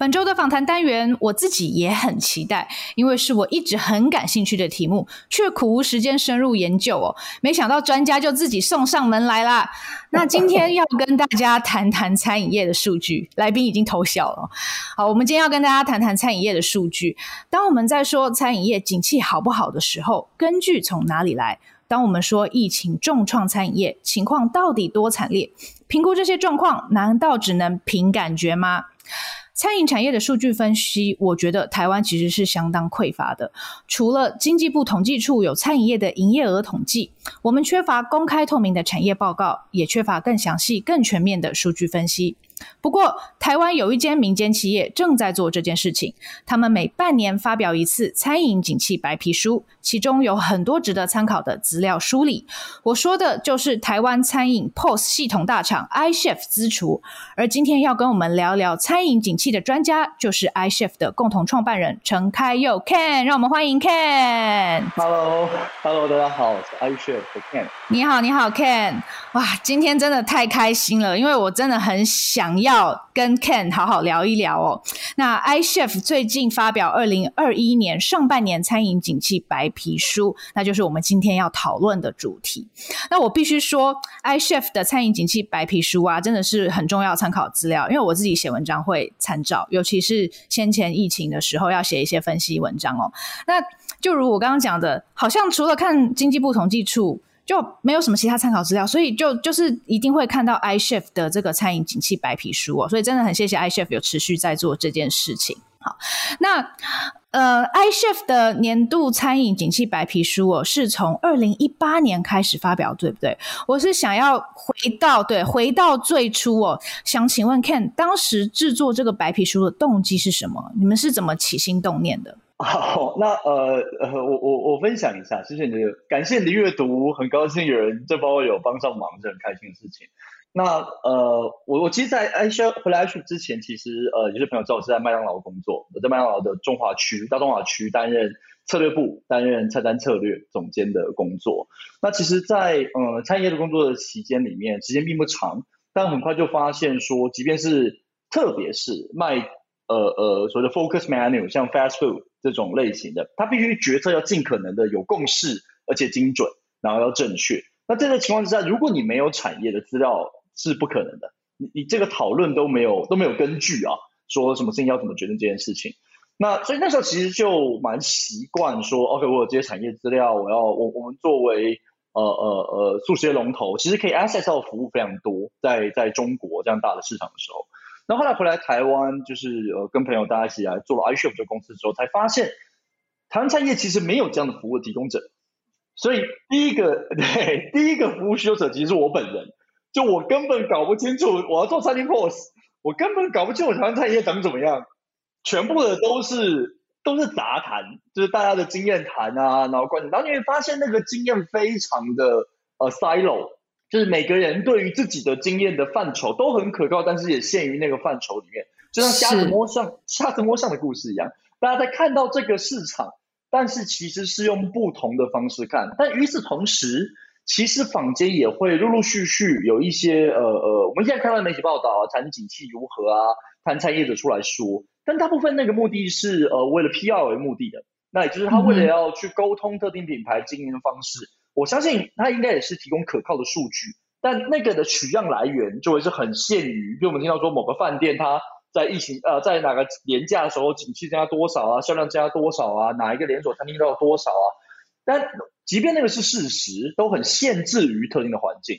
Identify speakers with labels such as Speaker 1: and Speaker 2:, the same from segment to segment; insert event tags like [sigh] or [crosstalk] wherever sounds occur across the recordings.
Speaker 1: 本周的访谈单元，我自己也很期待，因为是我一直很感兴趣的题目，却苦无时间深入研究哦。没想到专家就自己送上门来啦。[laughs] 那今天要跟大家谈谈餐饮业的数据，来宾已经偷笑了。好，我们今天要跟大家谈谈餐饮业的数据。当我们在说餐饮业景气好不好的时候，根据从哪里来？当我们说疫情重创餐饮业，情况到底多惨烈？评估这些状况，难道只能凭感觉吗？餐饮产业的数据分析，我觉得台湾其实是相当匮乏的。除了经济部统计处有餐饮业的营业额统计，我们缺乏公开透明的产业报告，也缺乏更详细、更全面的数据分析。不过，台湾有一间民间企业正在做这件事情。他们每半年发表一次餐饮景气白皮书，其中有很多值得参考的资料梳理。我说的就是台湾餐饮 POS 系统大厂 iChef 资厨。而今天要跟我们聊聊餐饮景气的专家，就是 iChef 的共同创办人陈开佑 Ken。让我们欢迎 Ken。
Speaker 2: Hello，Hello，大家好，我是 iChef 的 Ken。
Speaker 1: 你好，你好，Ken。哇，今天真的太开心了，因为我真的很想。想要跟 Ken 好好聊一聊哦。那 iChef 最近发表二零二一年上半年餐饮景气白皮书，那就是我们今天要讨论的主题。那我必须说，iChef 的餐饮景气白皮书啊，真的是很重要参考资料，因为我自己写文章会参照，尤其是先前疫情的时候要写一些分析文章哦。那就如我刚刚讲的，好像除了看经济部统计处。就没有什么其他参考资料，所以就就是一定会看到 iChef 的这个餐饮景气白皮书哦，所以真的很谢谢 iChef 有持续在做这件事情。好，那呃 iChef 的年度餐饮景气白皮书哦，是从二零一八年开始发表，对不对？我是想要回到对，回到最初哦，想请问 Ken，当时制作这个白皮书的动机是什么？你们是怎么起心动念的？
Speaker 2: 好，那呃呃，我我我分享一下，谢谢你的，感谢你的阅读，很高兴有人这包有帮上忙，是很开心的事情。那呃，我我其实，在 Ish 回来 iChef 之前，其实呃，有些朋友知道我是在麦当劳工作，我在麦当劳的中华区、大中华区担任策略部，担任菜单策略总监的工作。那其实在，呃餐饮业的工作的期间里面，时间并不长，但很快就发现说，即便是特别是卖呃呃所谓的 focus menu，像 fast food。这种类型的，他必须决策要尽可能的有共识，而且精准，然后要正确。那这个情况之下，如果你没有产业的资料，是不可能的。你你这个讨论都没有都没有根据啊，说什么事情要怎么决定这件事情。那所以那时候其实就蛮习惯说，OK，我有这些产业资料，我要我我们作为呃呃呃速食业龙头，其实可以 access 到服务非常多，在在中国这样大的市场的时候。然后后来回来台湾，就是呃跟朋友大家一起来做了 iChef 这个公司之后，才发现台湾餐业其实没有这样的服务提供者。所以第一个 [laughs] 对第一个服务需求者其实是我本人，就我根本搞不清楚我要做餐厅 POS，我根本搞不清楚台湾餐业长怎么样，全部的都是都是杂谈，就是大家的经验谈啊，然后观点，然后你会发现那个经验非常的呃 silo。就是每个人对于自己的经验的范畴都很可靠，但是也限于那个范畴里面，就像瞎子摸象、瞎子摸象的故事一样。大家在看到这个市场，但是其实是用不同的方式看。但与此同时，其实坊间也会陆陆续续有一些呃呃，我们现在看到媒体报道啊，谈景气如何啊，谈产业者出来说，但大部分那个目的是呃为了 PR 为目的的，那也就是他为了要去沟通特定品牌经营的方式。嗯我相信它应该也是提供可靠的数据，但那个的取样来源就会是很限于，比如我们听到说某个饭店它在疫情呃在哪个年假的时候景气增加多少啊，销量增加多少啊，哪一个连锁餐厅都有多少啊，但即便那个是事实，都很限制于特定的环境，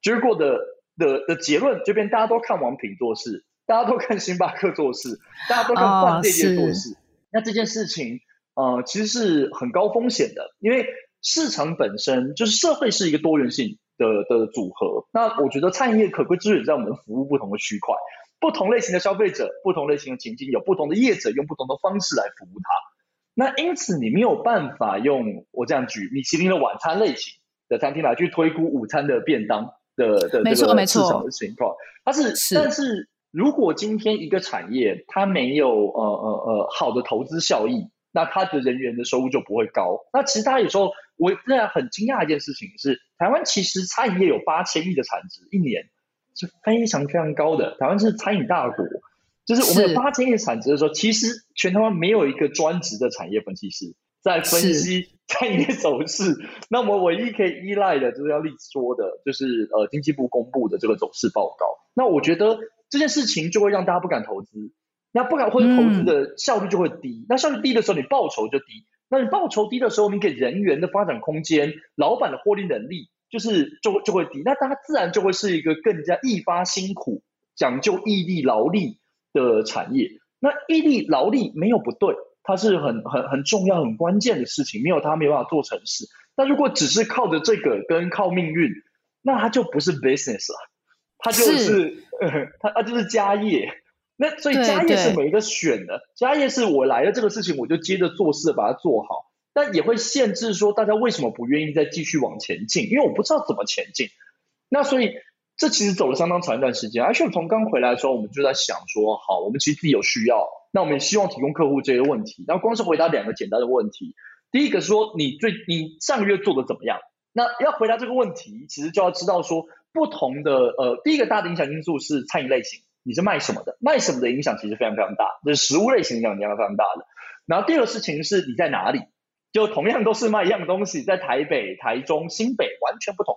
Speaker 2: 结果的的的结论就变大家都看王品做事，大家都看星巴克做事，大家都看饭店业做事，哦，那这件事情呃其实是很高风险的，因为。市场本身就是社会是一个多元性的的组合，那我觉得餐饮业可贵之处在我们服务不同的区块，不同类型的消费者，不同类型的情境，有不同的业者用不同的方式来服务它。那因此你没有办法用我这样举米其林的晚餐类型的餐厅来去推估午餐的便当的的这个市场的情况。它是，是，但是如果今天一个产业它没有呃呃呃好的投资效益。那他的人员的收入就不会高。那其实大家有时候我仍然很惊讶一件事情是，台湾其实餐饮业有八千亿的产值，一年是非常非常高的。台湾是餐饮大国，就是我们有八千亿产值的时候，其实全台湾没有一个专职的产业分析师在分析餐饮业走势。那我们唯一可以依赖的，就是要立说的，就是呃经济部公布的这个走势报告。那我觉得这件事情就会让大家不敢投资。那不敢或者投资的效率就会低，嗯，那效率低的时候，你报酬就低。那你报酬低的时候，你给人员的发展空间、老板的获利能力，就是就就会低。那大家自然就会是一个更加易发辛苦、讲究毅力劳力的产业。那毅力劳力没有不对，它是很很很重要、很关键的事情，没有它没有办法做成事。但如果只是靠着这个跟靠命运，那它就不是 business 了，它就是，是 [laughs] 它它就是家业。那所以家业是每一个选的，家业是我来了这个事情，我就接着做事把它做好，但也会限制说大家为什么不愿意再继续往前进，因为我不知道怎么前进。那所以这其实走了相当长一段时间。而且从刚回来的时候，我们就在想说，好，我们其实自己有需要，那我们也希望提供客户这些问题。然后光是回答两个简单的问题，第一个是说你最你上个月做的怎么样？那要回答这个问题，其实就要知道说不同的呃，第一个大的影响因素是餐饮类型。你是卖什么的？卖什么的影响其实非常非常大，就是食物类型影响非常非常大的。然后第二个事情是你在哪里？就同样都是卖一样东西，在台北、台中、新北完全不同。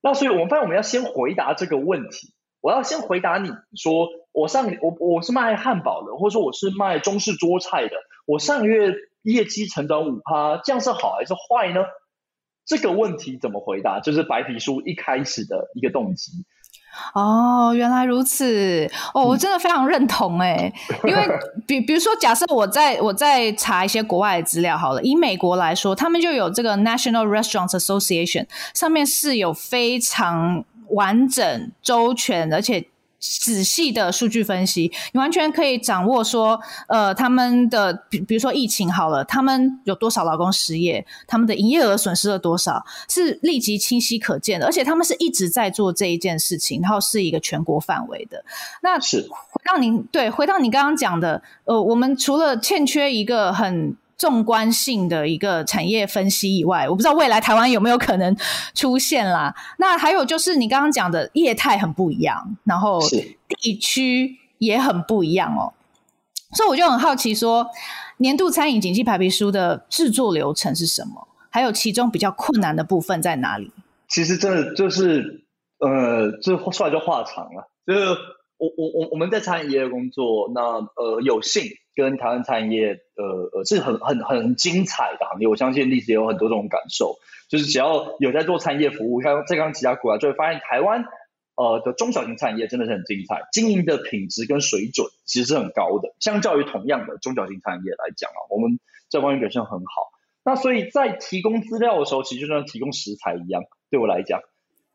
Speaker 2: 那所以我们发现我们要先回答这个问题。我要先回答你说，我上我我是卖汉堡的，或者说我是卖中式桌菜的，我上个月业绩成长五趴，这样是好还是坏呢？这个问题怎么回答？就是白皮书一开始的一个动机。
Speaker 1: 哦，原来如此。哦，我真的非常认同哎，[laughs] 因为比比如说，假设我在我在查一些国外的资料好了，以美国来说，他们就有这个 National Restaurants Association，上面是有非常完整、周全，而且。仔细的数据分析，你完全可以掌握说，呃，他们的比比如说疫情好了，他们有多少劳工失业，他们的营业额损失了多少，是立即清晰可见的，而且他们是一直在做这一件事情，然后是一个全国范围的。那是回到您对，回到你刚刚讲的，呃，我们除了欠缺一个很。纵观性的一个产业分析以外，我不知道未来台湾有没有可能出现啦。那还有就是你刚刚讲的业态很不一样，然后地区也很不一样哦。所以我就很好奇说，说年度餐饮景气白皮书的制作流程是什么？还有其中比较困难的部分在哪里？
Speaker 2: 其实真的就是，呃，这说来就话长了。就是我我我我们在餐饮业工作，那呃有幸。跟台湾餐饮业，呃呃，是很很很精彩的行业。我相信历史也有很多这种感受，就是只要有在做餐饮业服务，像在刚其他国家就会发现，台湾呃的中小型餐饮业真的是很精彩，经营的品质跟水准其实是很高的。相较于同样的中小型餐饮业来讲啊，我们这方面表现很好。那所以在提供资料的时候，其实就像提供食材一样，对我来讲，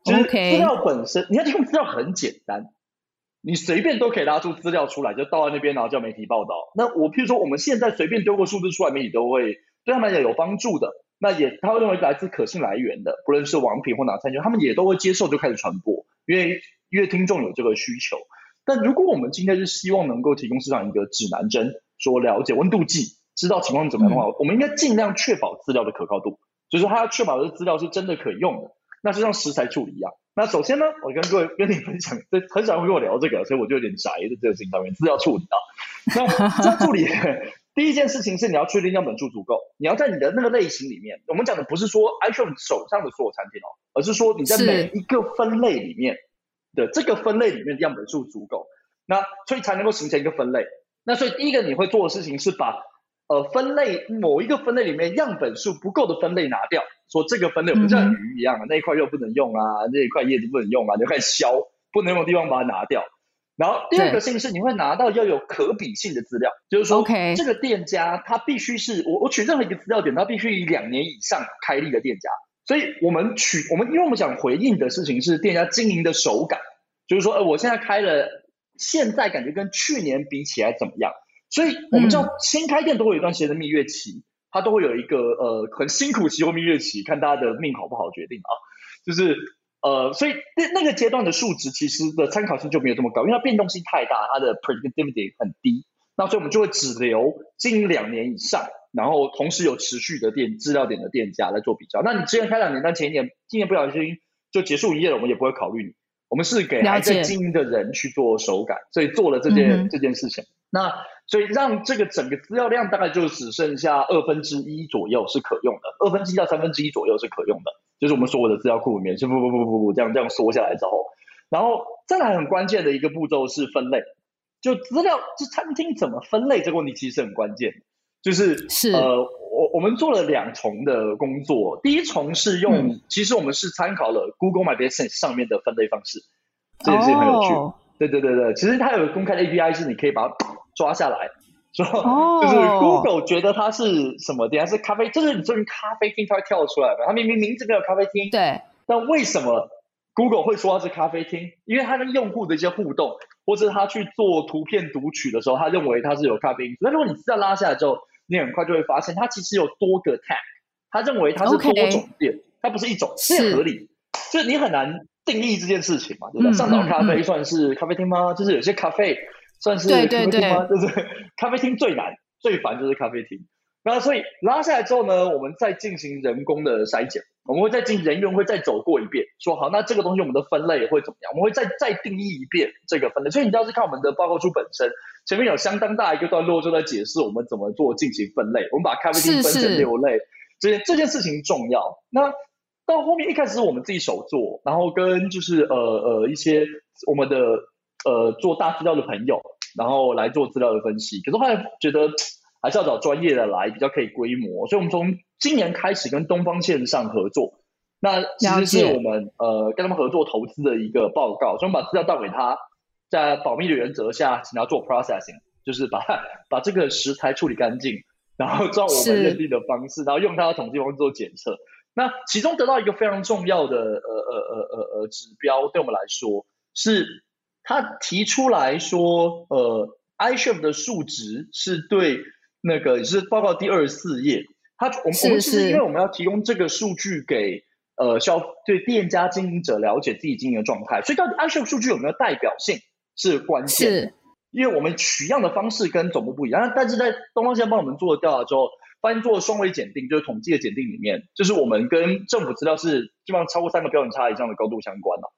Speaker 2: 就是资料本身，你要提供资料很简单。你随便都可以拉出资料出来，就到那边，然后叫媒体报道。那我譬如说，我们现在随便丢个数字出来，媒体都会对他们来讲有帮助的。那也他会认为来自可信来源的，不论是网品或哪餐厅，他们也都会接受，就开始传播，因为因为听众有这个需求。但如果我们今天是希望能够提供市场一个指南针，说了解温度计，知道情况怎么样的话，嗯、我们应该尽量确保资料的可靠度，就是他要确保这资料是真的可用的。那就像食材处理一样。那首先呢，我跟各位 [laughs] 跟你分享，这很少人会跟我聊这个，所以我就有点宅在这个事情上面，资料处理啊。那 [laughs] 资料处理 [laughs] 第一件事情是你要确定样本数足够，你要在你的那个类型里面，我们讲的不是说 iCHEF 手上的所有产品哦，而是说你在每一个分类里面的这个分类里面的样本数足够，那所以才能够形成一个分类。那所以第一个你会做的事情是把呃分类某一个分类里面样本数不够的分类拿掉。说这个分类不像鱼一样啊，那一块肉不能用啊，那一块叶子不能用啊，就开始削，不能用的地方把它拿掉。然后第二个性是你会拿到要有可比性的资料，就是说这个店家他必须是我我取任何一个资料点，他必须以两年以上开立的店家。所以我们取我们因为我们想回应的事情是店家经营的手感，就是说呃我现在开了，现在感觉跟去年比起来怎么样？所以我们知道新开店都会有一段时间的蜜月期。他都会有一个呃很辛苦期或蜜月期，看大家的命好不好决定啊。就是呃，所以那那个阶段的数值其实的参考性就没有这么高，因为它变动性太大，它的 predictability 很低。那所以我们就会只留经营两年以上，然后同时有持续的店资料点的店家来做比较。那你之前开两年但，前一年今年不小心就结束营业了，我们也不会考虑你。我们是给还在经营的人去做手感，所以做了这件、嗯、这件事情。那所以让这个整个资料量大概就只剩下二分之一左右是可用的，二分之一到三分之一左右是可用的，就是我们所有的资料库里面是不不不不不这样这样缩下来之后，然后再来很关键的一个步骤是分类，就资料就餐厅怎么分类这个问题其实很关键，就是
Speaker 1: 是。
Speaker 2: 呃我我们做了两重的工作，第一重是用、嗯、其实我们是参考了 Google My Business 上面的分类方式，这件事情很有趣，哦、对对对对，其实它有公开的 API 是你可以把它。抓下来，[laughs] 说就是 Google 觉得它是什么店，还是咖啡，就是你这边咖啡厅，它会跳出来的。它明明名字没有咖啡厅，
Speaker 1: 对，
Speaker 2: 但为什么 Google 会说它是咖啡厅？因为它跟用户的一些互动，或者他去做图片读取的时候，他认为它是有咖啡因。那如果你资料拉下来之后，你很快就会发现，它其实有多个 tag，他认为它是多种店.它不是一种，是合理。所以你很难定义这件事情嘛，对吧？嗯、上岛咖啡算是咖啡厅吗？嗯、就是有些咖啡。算是咖啡厅吗？就是 [laughs] 咖啡厅最难、最烦就是咖啡厅。那所以拉下来之后呢，我们再进行人工的筛检，我们会再进人员会再走过一遍，说好，那这个东西我们的分类会怎么样？我们会再再定义一遍这个分类。所以你要是看我们的报告书本身，前面有相当大一个段落就在解释我们怎么做进行分类。我们把咖啡厅分成六类，这件这件事情重要。那到后面一开始是我们自己手做，然后跟就是呃呃一些我们的呃做大资料的朋友。然后来做资料的分析，可是后来觉得还是要找专业的来比较可以规模，所以我们从今年开始跟东方线上合作，那其实是我们呃跟他们合作投资的一个报告，所以我们把资料倒给他，在保密的原则下，请他做 processing，就是把把这个食材处理干净，然后照我们认定的方式，然后用他的统计方式做检测。那其中得到一个非常重要的呃呃呃呃呃指标，对我们来说是。他提出来说，呃，iCHEF 的数值是对那个也是报告第二十四页，他我们我们其实因为我们要提供这个数据给呃消对店家经营者了解自己经营的状态，所以到底 iCHEF 数据有没有代表性是关键，是，因为我们取样的方式跟总部不一样，但是在东方线帮我们做了调查之后，发现做了双维检定，就是统计的检定里面，就是我们跟政府资料是基本上超过三个标准差以上的高度相关了。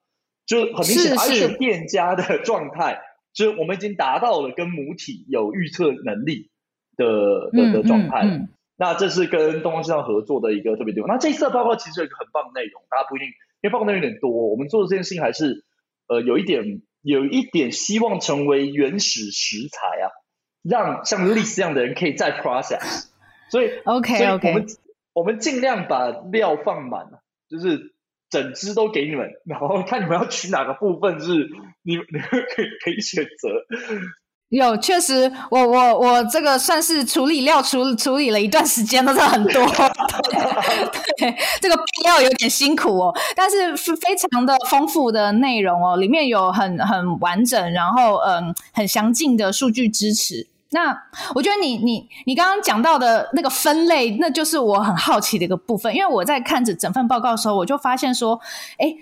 Speaker 2: 就很明显，iCHEF 店家的状态，[laughs] 就是我们已经达到了跟母体有预测能力的的的状态。嗯嗯嗯、那这是跟东方市场合作的一个特别地方。那这一次的报告其实有一个很棒的内容，大家不一定，因为报告内容有点多。我们做的这件事情还是呃有一点有一点希望成为原始食材啊，让像 Liz 这样的人可以再 process。所以
Speaker 1: OK OK，
Speaker 2: 我们我们尽量把料放满，就是。整支都给你们，然后看你们要取哪个部分是你 [laughs] 你们可以可以选择。
Speaker 1: 有，确实，我我我这个算是处理料处处理了一段时间，都是很多。[laughs] 对，这个备料有点辛苦哦，但是是非常的丰富的内容哦，里面有很很完整，然后嗯很详尽的数据支持。那我觉得你你你刚刚讲到的那个分类，那就是我很好奇的一个部分，因为我在看着整份报告的时候，我就发现说，哎，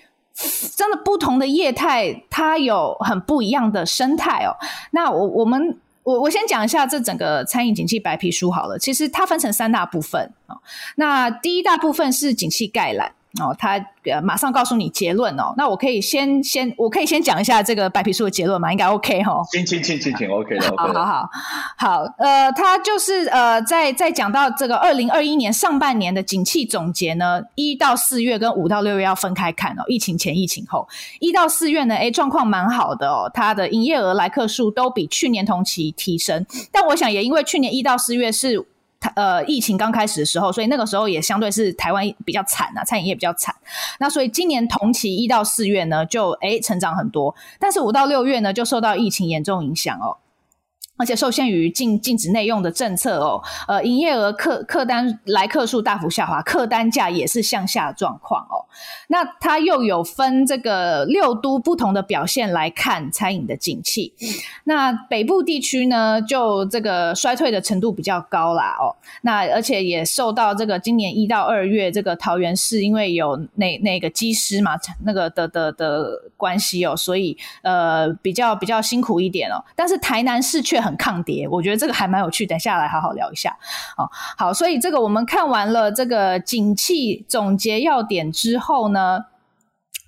Speaker 1: 真的不同的业态它有很不一样的生态哦。那我我们我我先讲一下这整个餐饮景气白皮书好了，其实它分成三大部分哦。那第一大部分是景气概览。哦，他呃马上告诉你结论哦。那我可以先先，我可以先讲一下这个白皮书的结论嘛？应该 OK 哈、哦。
Speaker 2: 请请请请请 OK 的。
Speaker 1: 好好好好，呃，他就是呃，在在讲到这个二零二一年上半年的景气总结呢，一到四月跟五到六月要分开看哦。疫情前、疫情后，一到四月呢，诶状况蛮好的哦。它的营业额、来客数都比去年同期提升，但我想也因为去年一到四月是。呃，疫情刚开始的时候，所以那个时候也相对是台湾比较惨啊，餐饮业比较惨。那所以今年同期一到四月呢，就诶成长很多，但是五到六月呢，就受到疫情严重影响哦。而且受限于禁禁止内用的政策哦，呃，营业额客客单来客数大幅下滑，客单价也是向下状况哦。那它又有分这个六都不同的表现来看餐饮的景气。那北部地区呢，就这个衰退的程度比较高啦哦。那而且也受到这个今年一到二月这个桃园市因为有那那个机师嘛那个的的的关系哦，所以呃比较比较辛苦一点哦。但是台南市却很抗跌。我觉得这个还蛮有趣，等下来好好聊一下。哦，好，所以这个我们看完了这个景气总结要点之后呢，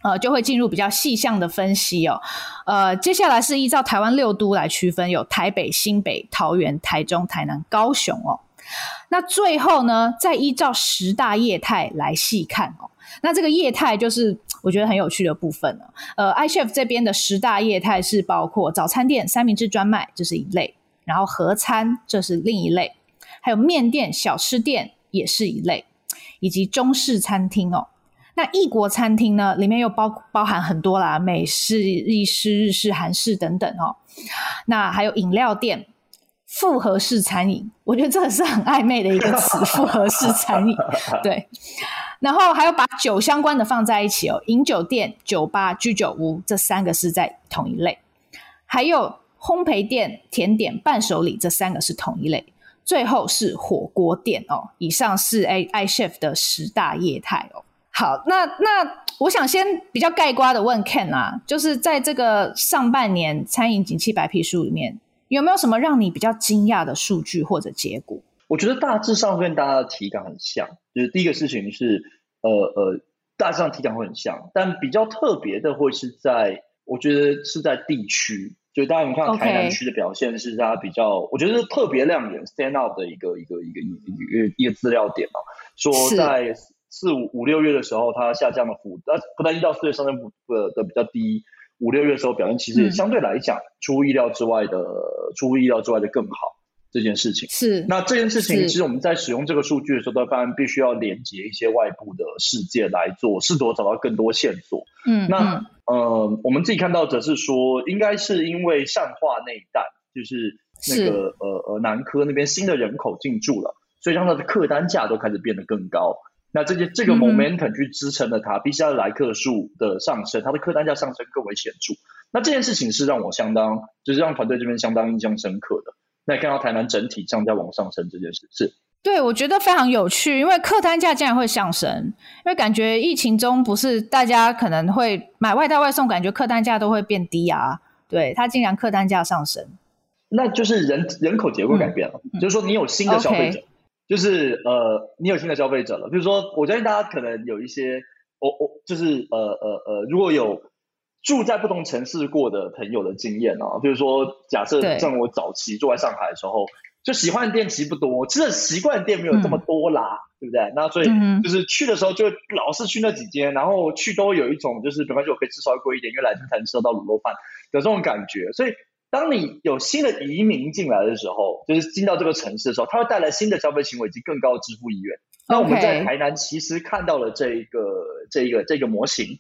Speaker 1: 呃，就会进入比较细项的分析哦。呃，接下来是依照台湾六都来区分，有台北、新北、桃园、台中、台南、高雄哦。那最后呢，再依照十大业态来细看哦。那这个业态就是我觉得很有趣的部分呢。呃，iChef 这边的十大业态是包括早餐店、三明治专卖，这是一类；然后合餐，这是另一类；还有面店、小吃店也是一类，以及中式餐厅哦。那异国餐厅呢，里面又包包含很多啦，美式、意式、日式、韩式等等哦。那还有饮料店。复合式餐饮，我觉得这个是很暧昧的一个词，复合式餐饮。对，然后还有把酒相关的放在一起哦，饮酒店、酒吧、居酒屋这三个是在同一类，还有烘焙店、甜点、伴手礼这三个是同一类，最后是火锅店哦。以上是 A I Chef 的十大业态哦。好，那那我想先比较盖瓜的问 Ken 啊，就是在这个上半年餐饮景气白皮书里面。有没有什么让你比较惊讶的数据或者结果？
Speaker 2: 我觉得大致上跟大家的体感很像，就是第一个事情是，呃呃，大致上体感会很像，但比较特别的会是在，我觉得是在地区，就大家我们看到台南区的表现是大家比较.我觉得是特别亮眼 stand out 的一个一个一个一个一个一个资料点哦，说在四五五六月的时候，它下降的幅，呃，不但一到四月上升幅的的比较低。五六月的时候表现其实相对来讲出乎意料之外的，嗯、出乎意料之外的更好。这件事情是那这件事情，其实我们在使用这个数据的时候，都发现必须要连接一些外部的世界来做，试图找到更多线索。嗯，那嗯、呃，我们自己看到则是说，应该是因为善化那一带，就是那个呃呃南科那边新的人口进驻了，所以让它的客单价都开始变得更高。那这些这个 momentum 去支撑了它，比起它的来客数的上升，它的客单价上升更为显著。那这件事情是让我相当，就是让团队这边相当印象深刻的。那看到台南整体上在往上升这件事，是
Speaker 1: 对我觉得非常有趣，因为客单价竟然会上升，因为感觉疫情中不是大家可能会买外带外送，感觉客单价都会变低啊，对，它竟然客单价上升，
Speaker 2: 那就是人人口结构改变了，嗯、就是说你有新的消费者。就是呃，你有新的消费者了。比如说，我相信大家可能有一些，我、哦、我、哦、就是呃呃呃，如果有住在不同城市过的朋友的经验啊，就是说，假设像我早期住在上海的时候，就喜欢的店其实不多，其实习惯的店没有这么多啦，嗯、对不对？那所以就是去的时候就老是去那几间，然后去都有一种就是，没关系，我可以吃稍微贵一点，因为来这才能吃得到卤肉饭的这种感觉，所以。当你有新的移民进来的时候，就是进到这个城市的时候，它会带来新的消费行为以及更高的支付意愿。那我们在台南其实看到了这一个、这一个、这个模型。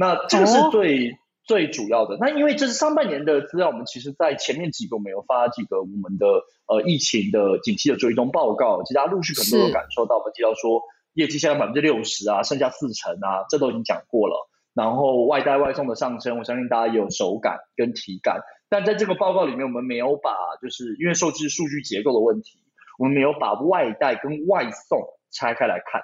Speaker 2: 那这个是最、oh. 最主要的。那因为这是上半年的资料，我们其实在前面几个我们有发几个我们的呃疫情的景气的追踪报告，其实大家陆续可能都有感受到。我们提到说业绩下降百分之六十啊，剩下四成啊，这都已经讲过了。然后外带外送的上升，我相信大家也有手感跟体感。但在这个报告里面，我们没有把，就是因为受制数据结构的问题，我们没有把外带跟外送拆开来看。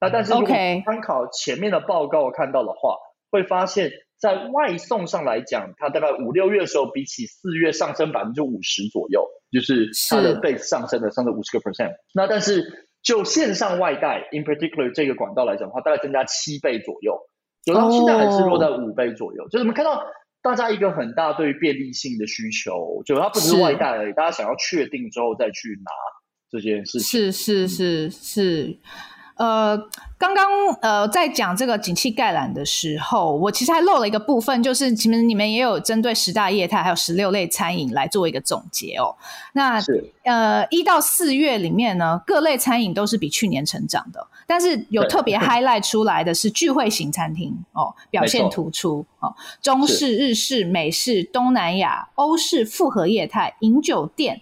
Speaker 2: 那但是如果参考前面的报告看到的话.会发现，在外送上来讲，它大概五六月的时候，比起四月上升百分之五十左右，就是它的 base 上升了上升五十个 percent。那但是就线上外带，in particular 这个管道来讲的话，大概增加七倍左右，有到现在还是落在五倍左右。Oh. 就是我们看到。大家一个很大对于便利性的需求，就它不只是外带而已，大家想要确定之后再去拿这件事情。是是是是。呃，刚刚呃在讲这个景气概览的时候，我其实还漏了一个部分，就是其实你们也有针对十大业态还有十六类餐饮来做一个总结哦。那呃一到四月里面呢，各类餐饮都是比去年成长的，但是有特别 highlight 出来的是聚会型餐厅哦，表现突出哦，中式、日式、美式、东南亚、欧式复合业态、饮酒店。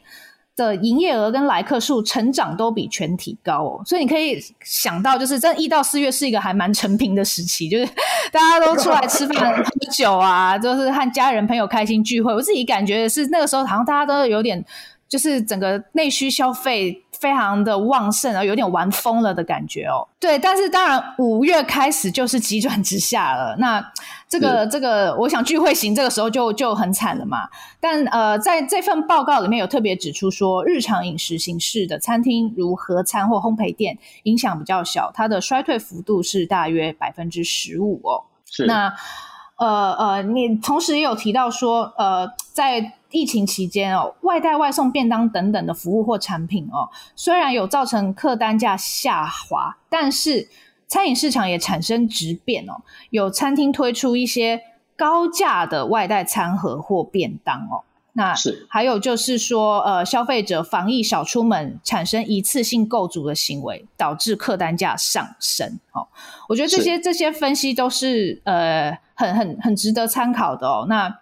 Speaker 2: 的营业额跟来客数成长都比全体高哦，所以你可以想到，就是这一到四月是一个还蛮成平的时期，就是 [laughs] 大家都出来吃饭 [laughs] 喝酒啊，就是和家人朋友开心聚会。我自己感觉是那个时候好像大家都有点
Speaker 1: 就是整个内需消费非常的旺盛，然后有点玩疯了的感觉哦。对，但是当然五月开始就是急转直下了。那这个是这个，我想聚会型这个时候就就很惨了嘛。但呃，在这份报告里面有特别指出说，日常饮食形式的餐厅，如合餐或烘焙店，影响比较小，它的衰退幅度是大约百分之十五哦。
Speaker 2: 是
Speaker 1: 那呃呃，你同时也有提到说，呃，在疫情期间哦，外带、外送、便当等等的服务或产品哦，虽然有造成客单价下滑，但是餐饮市场也产生质变哦。有餐厅推出一些高价的外带餐盒或便当哦。那是还有就是说，呃，消费者防疫少出门，产生一次性购足的行为，导致客单价上升。哦，我觉得这些是这些分析都是呃很很很值得参考的哦。那。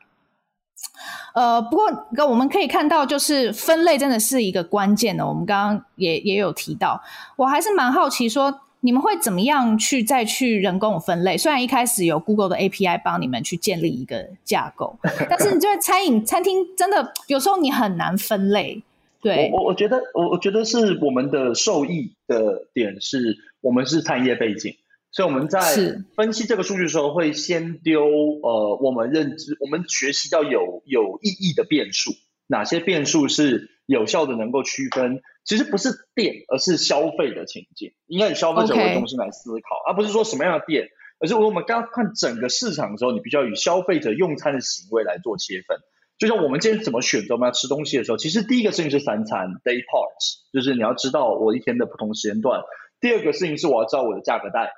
Speaker 1: 呃，不过我们可以看到，就是分类真的是一个关键的。我们刚刚也也有提到，我还是蛮好奇，说你们会怎么样去再去人工分类？虽然一开始有 Google 的 API 帮你们去建立一个架构，但是你这餐饮餐厅真的有时候你很难分类。对，
Speaker 2: 我我觉得我我觉得是我们的受益的点是我们是产业背景。所以我们在分析这个数据的时候，会先丢呃，我们认知、我们学习到有有意义的变数，哪些变数是有效的，能够区分，其实不是店，而是消费的情境，应该以消费者为中心来思考，Okay. 而不是说什么样的店，而是我们刚刚看整个市场的时候，你必须要以消费者用餐的行为来做切分。就像我们今天怎么选择我们要吃东西的时候，其实第一个事情是三餐 day parts，就是你要知道我一天的不同时间段；第二个事情是我要知道我的价格带。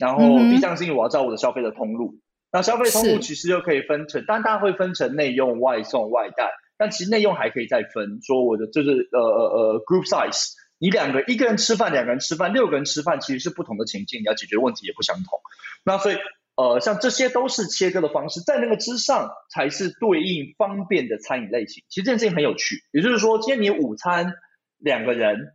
Speaker 2: 然后第三个是因为我要知道我的消费的通路，嗯、那消费通路其实又可以分成，是当然大家会分成内用、外送、外带，但其实内用还可以再分，说我的就是呃呃呃 group size，你两个一个人吃饭，两个人吃饭，六个人吃饭其实是不同的情境，你要解决问题也不相同。那所以呃像这些都是切割的方式，在那个之上才是对应方便的餐饮类型。其实这件事情很有趣，也就是说今天你午餐两个人。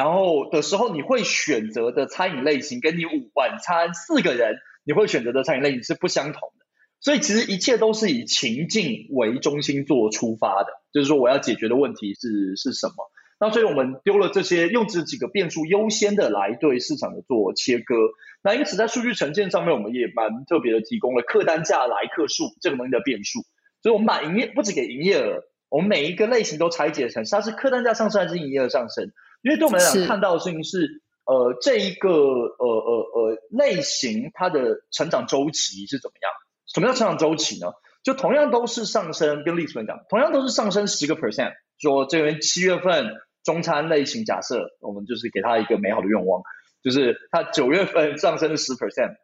Speaker 2: 然后的时候，你会选择的餐饮类型，跟你午晚餐四个人你会选择的餐饮类型是不相同的。所以其实一切都是以情境为中心做出发的，就是说我要解决的问题是是什么。那所以我们丢了这些，用这几个变数优先的来对市场的做切割。那因此在数据呈现上面，我们也蛮特别的提供了客单价、来客数这个东西的变数。所以我们把营业不只给营业额，我们每一个类型都拆解成它是客单价上升还是营业额上升。因为对我们来讲，看到的事情是，呃，这一个呃呃呃类型它的成长周期是怎么样？什么叫成长周期呢？就同样都是上升，跟历史分讲，同样都是上升十个 percent。说这边七月份中餐类型，假设我们就是给他一个美好的愿望，就是他九月份上升十 percent。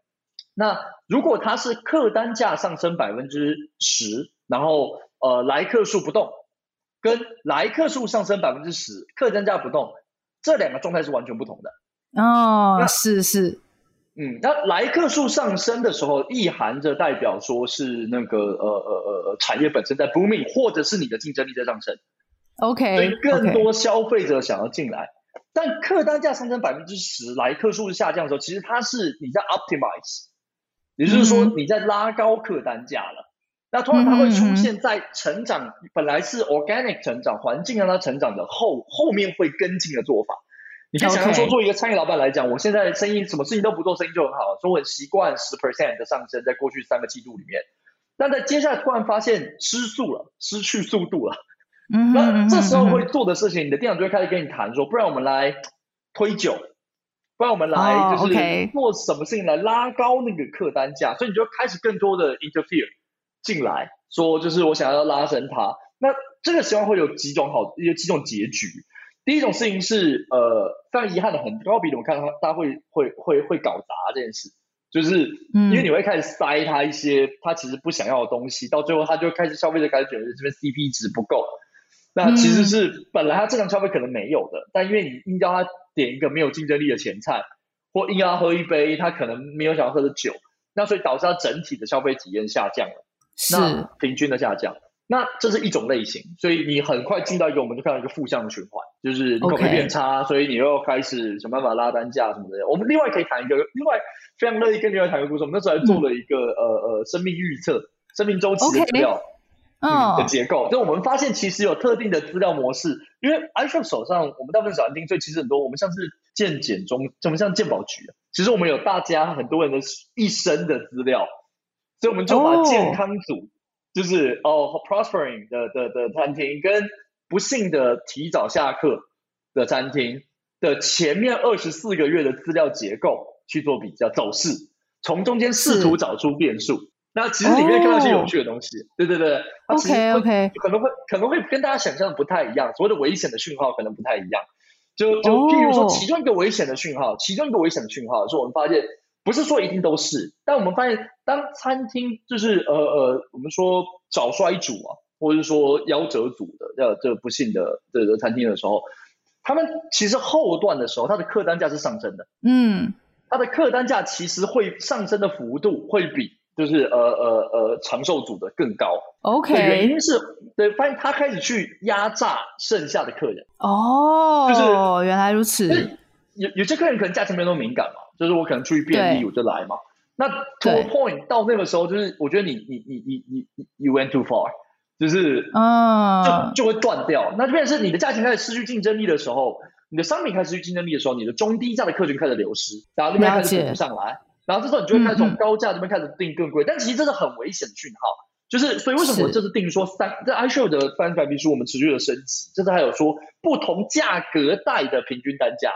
Speaker 2: 那如果它是客单价上升百分之十，然后呃来客数不动，跟来客数上升百分之十，客单价不动。这两个状态是完全不同的
Speaker 1: 哦，那是是，
Speaker 2: 嗯，那来客数上升的时候，意含着代表说是那个呃呃呃产业本身在 booming，或者是你的竞争力在上升
Speaker 1: ，OK，
Speaker 2: 所以更多消费者想要进来.但客单价上升百分之十，来客数是下降的时候，其实它是你在 optimize，也就是说你在拉高客单价了。嗯那通常它会出现在成长，本来是 organic 成长，环境让它成长的后后面会跟进的做法。你可以想象说，做一个餐饮老板来讲，我现在生意什么事情都不做，生意就很好，所以我很习惯十 percent 的上升，在过去三个季度里面。但在接下来突然发现失速了，失去速度了，那这时候会做的事情，你的店长就会开始跟你谈说，不然我们来推酒，不然我们来就是做什么事情来拉高那个客单价，所以你就开始更多的 interfere。进来说，就是我想要拉升它，那这个希望会有几种好，有几种结局。第一种事情是，呃，非常遗憾的，很高比例我看到大家会会会会搞砸这件事，就是因为你会开始塞他一些他其实不想要的东西，到最后他就开始消费者开始觉得这边 CP 值不够，那其实是本来他正常消费可能没有的，但因为你硬要他点一个没有竞争力的前菜，或硬要他喝一杯他可能没有想要喝的酒，那所以导致他整体的消费体验下降了。那平均的下降，那这是一种类型，所以你很快进到一个，我们就看到一个负向的循环，就是你口碑变差.所以你又开始想办法拉单价什么的。我们另外可以谈一个，另外非常乐意跟另外谈一个故事。我们那时候还做了一个、嗯、呃呃生命预测、生命周期的资料。
Speaker 1: 嗯
Speaker 2: 的结构。就我们发现其实有特定的资料模式，因为 iShop 手上我们大部分小餐厅，所以其实很多我们像是健检中，怎么像健保局啊？其实我们有大家很多人的一生的资料，所以我们就把健康组，哦、就是哦 prospering 的的的餐厅跟不幸的提早下课的餐厅的前面二十四个月的资料结构去做比较走势，从中间试图找出变数。那其实里面看到一些有趣的东西，哦、对对对，它其实
Speaker 1: OK OK
Speaker 2: 可能会可能会跟大家想象的不太一样，所谓的危险的讯号可能不太一样。就就譬如说，其中一个危险的讯号，其中一个危险的讯号是我们发现，不是说一定都是，但我们发现，当餐厅就是呃呃，我们说早衰组啊，或者是说夭折组的这这不幸的这个餐厅的时候，他们其实后段的时候，它的客单价是上升的，
Speaker 1: 嗯，
Speaker 2: 它的客单价其实会上升的幅度会比。就是呃呃呃长寿组的更高
Speaker 1: ，OK，
Speaker 2: 原因是对，发现他开始去压榨剩下的客人，
Speaker 1: 哦，就是原来如此。
Speaker 2: 有有些客人可能价钱没那么敏感嘛，就是我可能出于便利我就来嘛。那 to a point 到那个时候，就是我觉得你你你你你你 you went too far，就是
Speaker 1: 啊，
Speaker 2: 就就会断掉。那就变成是你的价钱开始失去竞争力的时候，你的商品开始失去竞争力的时候，你的中低价的客群开始流失，然后那边开始补不上来。然后这时候你就会开始从高价这边开始定更贵，但其实这是很危险的讯号。就是所以为什么我这次定说三在 iShow 的翻白皮书，我们持续的升级，这次还有说不同价格带的平均单价。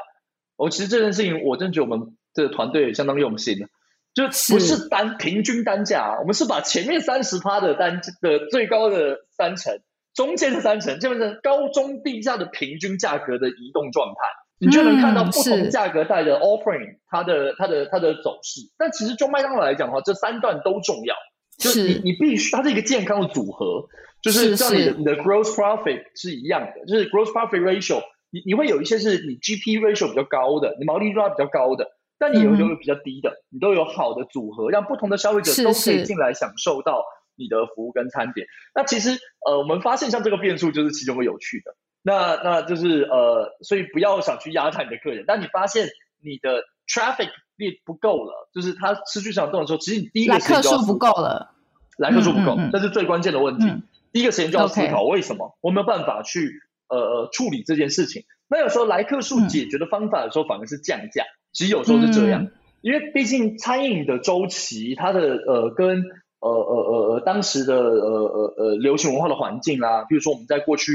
Speaker 2: 我其实这件事情，我真的觉得我们这个团队相当用心的，就不是单平均单价，啊我们是把前面三十趴的单的最高的三成，中间的三成，基本上高中低价的平均价格的移动状态。你就能看到不同价格带的 offering，它的它的它的走势。但其实就麦当劳来讲的话，这三段都重要。就是你你必须它是一个健康的组合，就是像你的你的 gross profit 是一样的，就是 gross profit ratio，你你会有一些是你 GP ratio 比较高的，你毛利率比较高的，但你有有比较低的，你都有好的组合，让不同的消费者都可以进来享受到你的服务跟餐点。那其实呃，我们发现像这个变数就是其中个有趣的。那那就是呃，所以不要想去压榨你的客人。当你发现你的 traffic 力不够了，就是他持续想动的时候，其实你第一个时间就要，来客数不够了，来客数不够，嗯嗯嗯，这是最关键的问题。嗯、第一个时间就要思考为什么我没有办法去呃呃处理这件事情。那有时候来客数解决的方法的时候，反而是降价，嗯。其实有时候是这样，嗯、因为毕竟餐饮的周期，它的呃跟呃呃呃呃当时的呃呃呃流行文化的环境啦，比如说我们在过去。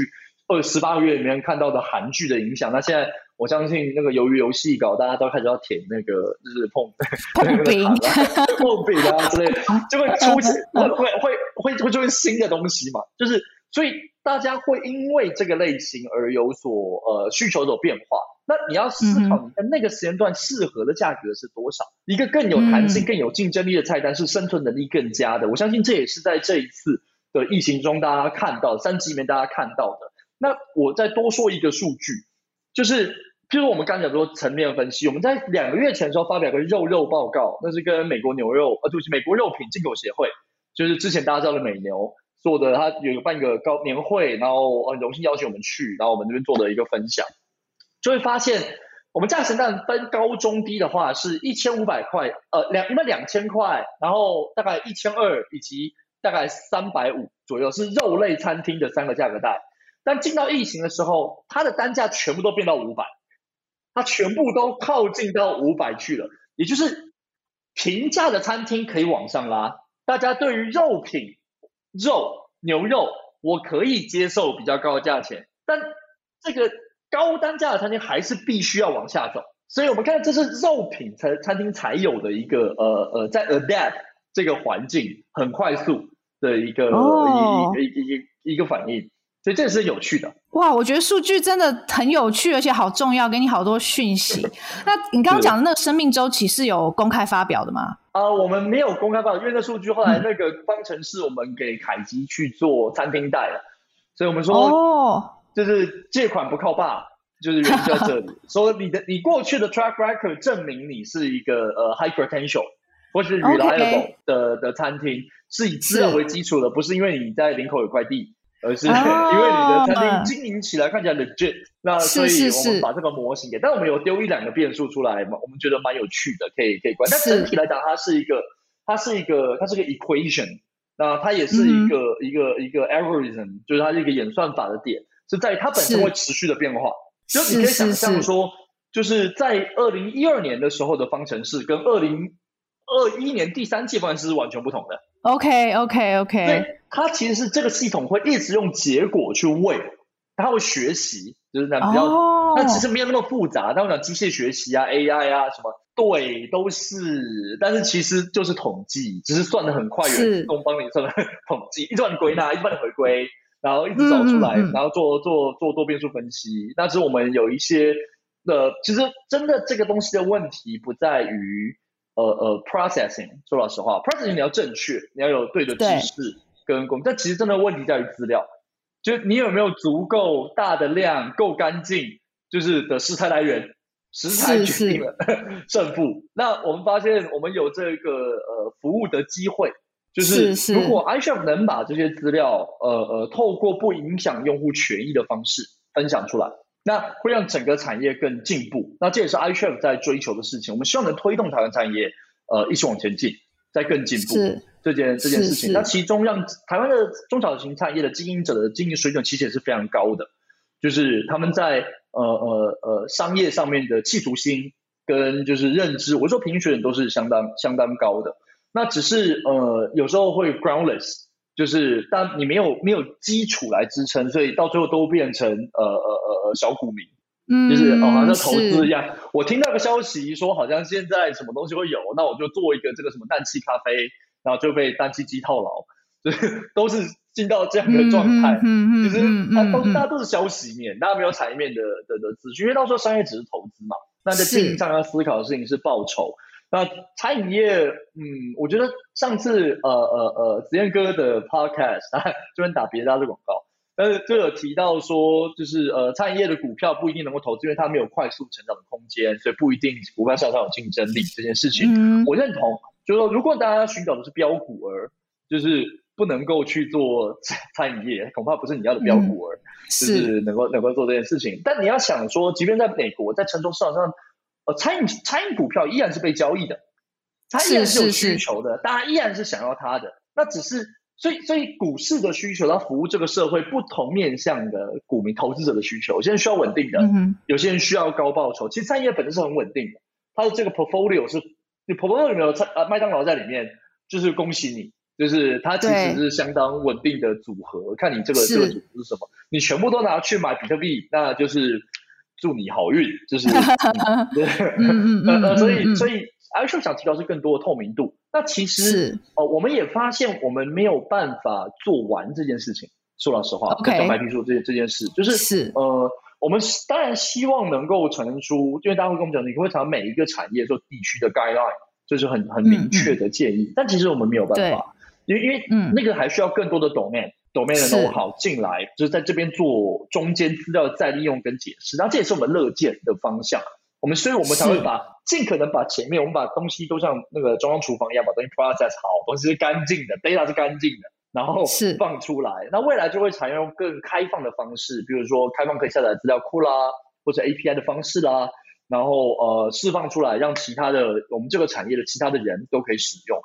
Speaker 2: 二十八个月里面看到的韩剧的影响，那现在我相信那个由于游戏搞，大家都开始要舔那个就是碰
Speaker 1: 碰饼、[laughs]
Speaker 2: 碰饼啊之类的，就会出现会会会会会出现新的东西嘛，就是所以大家会因为这个类型而有所呃需求有变化。那你要思考你在那个时间段适合的价格是多少？嗯、一个更有弹性、更有竞争力的菜单是生存能力更佳的。我相信这也是在这一次的疫情中大家看到三级里面大家看到的。那我再多说一个数据，就是，譬如我们刚才讲说层面分析，我们在两个月前的时候发表个肉肉报告，那是跟美国牛肉，呃，对不起，美国肉品进口协会，就是之前大家知道的美牛做的，他有办一个高年会，然后很荣幸邀请我们去，然后我们这边做的一个分享，就会发现，我们价钱单分高中低的话是一千五百块，呃，两，因为两千块，然后大概一千二以及大概三百五左右是肉类餐厅的三个价格带。但进到疫情的时候，它的单价全部都变到五百，它全部都靠近到五百去了。也就是平价的餐厅可以往上拉，大家对于肉品、肉、牛肉，我可以接受比较高的价钱，但这个高单价的餐厅还是必须要往下走。所以我们看，这是肉品餐餐厅才有的一个呃呃，在 adapt 这个环境很快速的一个、oh. 一一一一一个反应。所以这是有趣的
Speaker 1: 哇！我觉得数据真的很有趣，而且好重要，给你好多讯息。[laughs] 那你刚刚讲的那个生命周期是有公开发表的吗？
Speaker 2: 啊、呃，我们没有公开发表，因为那数据后来那个方程式我们给凯基去做餐厅带了，所以我们说哦，就是借款不靠爸，就是原因在这里。[laughs] 所以你的你过去的 track record 证明你是一个呃 high potential 或是 reliable 的.的餐厅，是以资料为基础的，不是因为你在林口有块地。而是 [laughs] 因为你的餐厅经营起来看起来 legit，、哦、那所以我们把这个模型给，是是是但我们有丢一两个变数出来嘛，我们觉得蛮有趣的，可以可以关。但整体来讲，它是一个，它是一个，它是个 equation，那它也是一个、嗯、一个一个 algorithm，就是它是一个演算法的点，是在它本身会持续的变化。就你可以想象说，就是在二零一二年的时候的方程式，跟二零二一年第三季方程式是完全不同的。
Speaker 1: OK OK OK。
Speaker 2: 对，它其实是这个系统会一直用结果去喂，它会学习，就是那比较，哦、那其实没有那么复杂。但我讲机械学习啊，AI 啊什么，对，都是，但是其实就是统计，只是算的很快，有人自动帮你算的统计，一直帮你归纳，一直帮你回归。然后一直找出来，嗯嗯嗯、然后做做做多变数分析。那是我们有一些的，其实真的这个东西的问题不在于呃呃 processing。说老实话，processing 你要正确，你要有对的知识跟工。但其实真的问题在于资料，就你有没有足够大的量，够干净，就是的食材来源，食材决定了 [laughs] 胜负。那我们发现，我们有这个呃服务的机会。就是如果 iChef 能把这些资料，呃呃，透过不影响用户权益的方式分享出来，那会让整个产业更进步。那这也是 iChef 在追求的事情。我们希望能推动台湾产业，呃，一起往前进，再更进步这件这件事情。那其中让台湾的中小型产业的经营者的经营水准其实也是非常高的，就是他们在呃呃呃商业上面的企图心跟就是认知，我说平均水准都是相当相当高的。那只是呃，有时候会 groundless，就是当你没有没有基础来支撑，所以到最后都变成呃呃呃小股民，嗯，就是哦，好像投资一样。我听到个消息说，好像现在什么东西会有，那我就做一个这个什么氮气咖啡，然后就被氮气机套牢，就是都是进到这样的状态。嗯嗯，其实它都大家都是消息面，大家没有产业面的的的资讯，因为到时候商业只是投资嘛，那在经营上要思考的事情是报酬。那餐饮业，嗯，我觉得上次呃呃呃子燕哥的 podcast 啊，这边打别家的广告，但是就有提到说，就是呃餐饮业的股票不一定能够投资，因为它没有快速成长的空间，所以不一定股票市场上有竞争力这件事情，嗯、我认同。就是说，如果大家寻找的是标股儿，就是不能够去做餐饮业，恐怕不是你要的标股儿，嗯、就是能够能够做这件事情。但你要想说，即便在美国，在成熟市场上。呃，餐饮餐饮股票依然是被交易的，它依然是有需求的，是是是，大家依然是想要它的。那只是，所以所以股市的需求，它服务这个社会不同面向的股民投资者的需求。有些人需要稳定的，嗯、有些人需要高报酬。其实餐饮业本身是很稳定的，它的这个 portfolio 是，你 portfolio 里面有餐呃麦当劳在里面，就是恭喜你，就是它其实是相当稳定的组合。看你这个这个组合是什么，你全部都拿去买比特币，那就是。祝你好运，[laughs] 就是对，嗯嗯 [laughs] 呃所以所以 iChef 想提高是更多的透明度。那其实哦呃，我们也发现我们没有办法做完这件事情。说老实话，跟小白皮说这这件事，就是是呃，我们当然希望能够传出，因为大家会跟我们讲，你会查每一个产业做地区的 guideline，就是很很明确的建议。但其实我们没有办法，因为因为那个还需要更多的 domain。Domain 的 know-how 进来，就是在这边做中间资料再利用跟解释，然后这也是我们乐见的方向。我们所以，我们才会把尽可能把前面我们把东西都像那个中央厨房一样，把东西 process 好，东西是干净的，data 是干净的，然后放出来。那未来就会采用更开放的方式，比如说开放可以下载资料库啦，或者 API 的方式啦，然后呃释放出来，让其他的我们这个产业的其他的人都可以使用。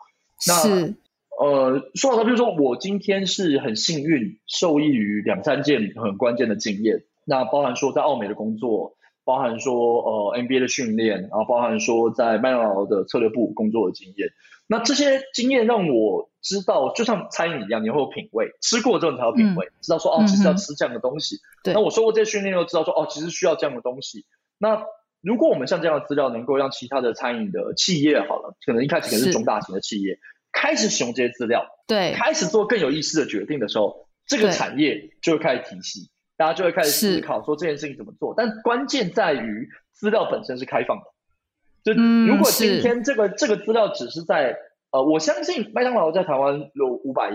Speaker 2: 那呃，说到他，比如说我今天是很幸运，受益于两三件很关键的经验。那包含说在澳美的工作，包含说呃 NBA 的训练，然后包含说在麦当劳的策略部工作的经验。那这些经验让我知道，就像餐饮一样，你会有品味，吃过之后你才有品味，嗯、知道说哦，其实要吃这样的东西。嗯。那我受过这些训练，又知道说哦，其实需要这样的东西。那如果我们像这样的资料，能够让其他的餐饮的企业好了，可能一开始可能是中大型的企业。开始使用这些资料，对，开始做更有意思的决定的时候，这个产业就会开始体系，大家就会开始思考说这件事情怎么做。但关键在于资料本身是开放的。就如果今天这个、嗯、这个资料只是在呃，我相信麦当劳在台湾有五百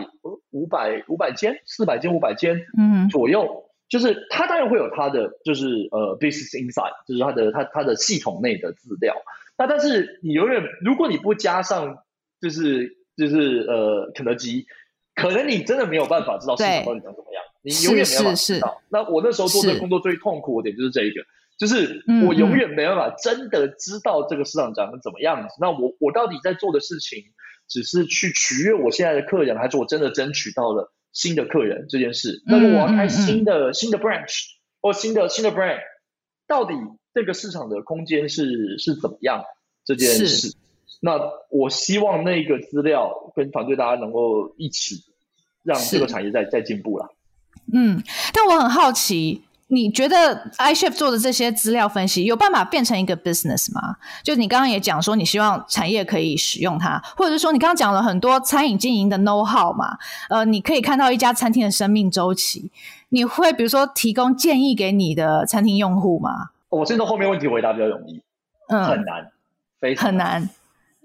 Speaker 2: 五百五百间四百间五百间嗯左右，嗯、就是它当然会有它的就是呃 business insight，就是它的它它的系统内的资料。那但是你永远如果你不加上就是。就是呃，肯德基，可能你真的没有办法知道市场到底长怎么样，你永远没有办法知道。那我那时候做这个工作最痛苦的点就是这一个，就是我永远没办法真的知道这个市场长得怎么样子。嗯嗯，那我我到底在做的事情，只是去取悦我现在的客人，还是我真的争取到了新的客人这件事？那如果我要开新的、嗯、新的 branch 或新的新的 brand，到底这个市场的空间是是怎么样？这件事，那我希望那个资料跟团队大家能够一起让这个产业再再进步了。
Speaker 1: 嗯，但我很好奇。你觉得 iChef 做的这些资料分析有办法变成一个 business 吗？就你刚刚也讲说，你希望产业可以使用它，或者是说你刚刚讲了很多餐饮经营的 know how 嘛？呃，你可以看到一家餐厅的生命周期，你会比如说提供建议给你的餐厅用户吗？
Speaker 2: 我现在后面问题回答比较容易，嗯，很难，非常难，很难，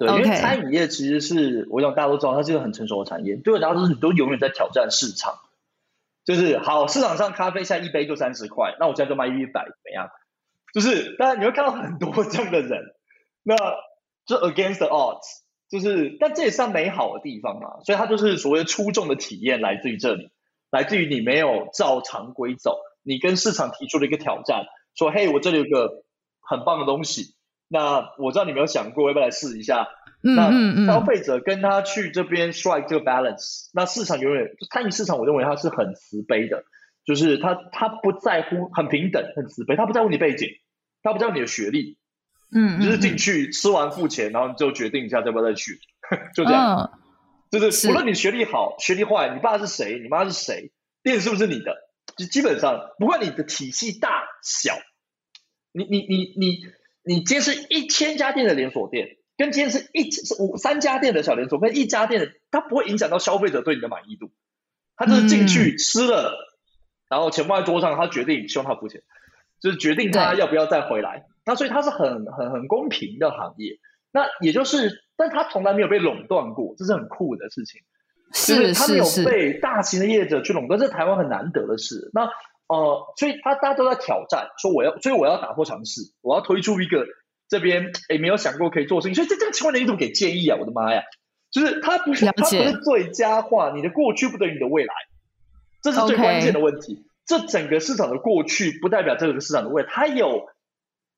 Speaker 2: 对.因为餐饮业其实是我想大家都知道，它是一个很成熟的产业，对，大家都是你都永远在挑战市场。就是好，市场上咖啡现在一杯就三十块，那我现在就卖一百，怎么样？就是当然你会看到很多这样的人，那就 against the odds，就是但这也是美好的地方嘛。所以它就是所谓出众的体验来自于这里，来自于你没有照常规走，你跟市场提出了一个挑战，说嘿，我这里有个很棒的东西，那我知道你没有想过，要不要来试一下？那消费者跟他去这边 strike 这个 balance，那市场永远餐饮市场，我认为它是很慈悲的，就是他他不在乎，很平等，很慈悲，他不在乎你背景，他不在乎你的学历，嗯，就是进去吃完付钱，然后你就决定一下要不要再去，[laughs] 就这样，哦、就是无论你学历好学历坏，你爸是谁，你妈是谁，店是不是你的，就基本上不管你的体系大小，你你你你你今天是一千家店的连锁店。跟今天是一是五三家店的小连锁，跟一家店的，它不会影响到消费者对你的满意度。他就是进去吃了，嗯、然后钱放在桌上，他决定希望他付钱，就是决定他要不要再回来。那所以他是很很很公平的行业。那也就是，但他从来没有被垄断过，这是很酷的事情。是就是他没有被大型的业者去垄断，这是台湾很难得的事。那呃，所以他大家都在挑战，说我要，所以我要打破尝试，我要推出一个。这边诶没有想过可以做生意，所以在这个情况下你怎么给建议啊？我的妈呀，就是他不是他不是最佳化，你的过去不等于你的未来，这是最关键的问题。Okay. 这整个市场的过去不代表这个市场的未来，它有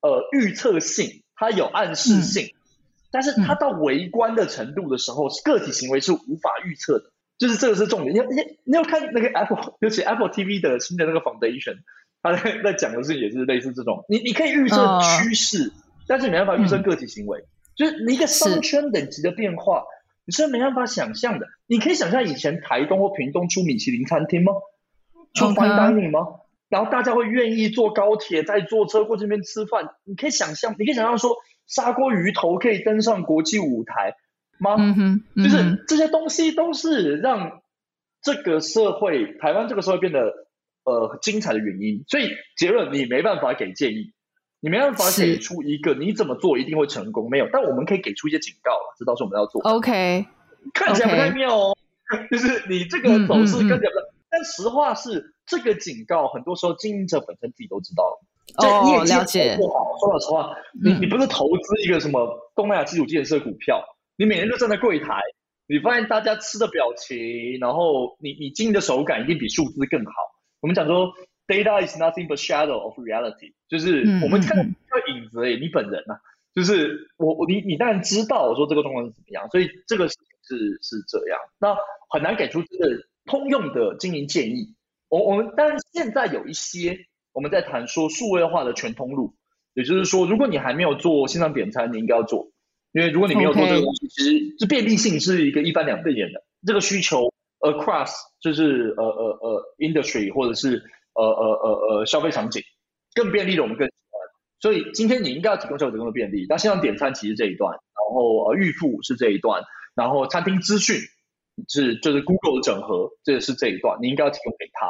Speaker 2: 呃预测性，它有暗示性，嗯、但是它到围观的程度的时候，嗯、个体行为是无法预测的，就是这个是重点。你你你要看那个 Apple，尤其 Apple TV 的新的那个 Foundation，他在在讲的是也是类似这种，你你可以预测趋势。哦但是没办法预测个体行为，嗯、就是你一个商圈等级的变化，你是没办法想象的。你可以想象以前台东或屏东出米其林餐厅吗？出 fine dining 吗？Okay. 然后大家会愿意坐高铁再坐车过这边吃饭？你可以想象，你可以想象说砂锅鱼头可以登上国际舞台吗？嗯哼，嗯哼，就是这些东西都是让这个社会，台湾这个社会变得呃精彩的原因。所以结论，你没办法给建议。你没办法给出一个你怎么做一定会成功，没有，但我们可以给出一些警告了，这倒是我们要做。OK，看起来不太妙哦.就是你这个走势跟起来不太，嗯嗯嗯，但实话是这个警告很多时候经营者本身自己都知道了。哦，了解。说老实话，你你不是投资一个什么东南亚基础建设股票，你每天就站在柜台，你发现大家吃的表情，然后你你经营的手感一定比数字更好。我们讲说。Data is nothing but shadow of reality，就是我们看到影子而已，你本人呐、啊，就是我我你你当然知道我说这个状况是怎么样，所以这个事情是是这样，那很难给出这个通用的经营建议。我我们当然现在有一些我们在谈说数位化的全通路，也就是说，如果你还没有做线上点餐，你应该要做，因为如果你没有做这个东西，其实这便利性是一个一翻两倍眼的，这个需求 across 就是呃呃呃 industry 或者是。呃呃呃呃，消费场景更便利的我们更喜欢，所以今天你应该要提供消费者更多便利。那线上点餐其实这一段，然后呃预付是这一段，然后餐厅资讯是就是 Google 整合，这是这一段，你应该要提供给他。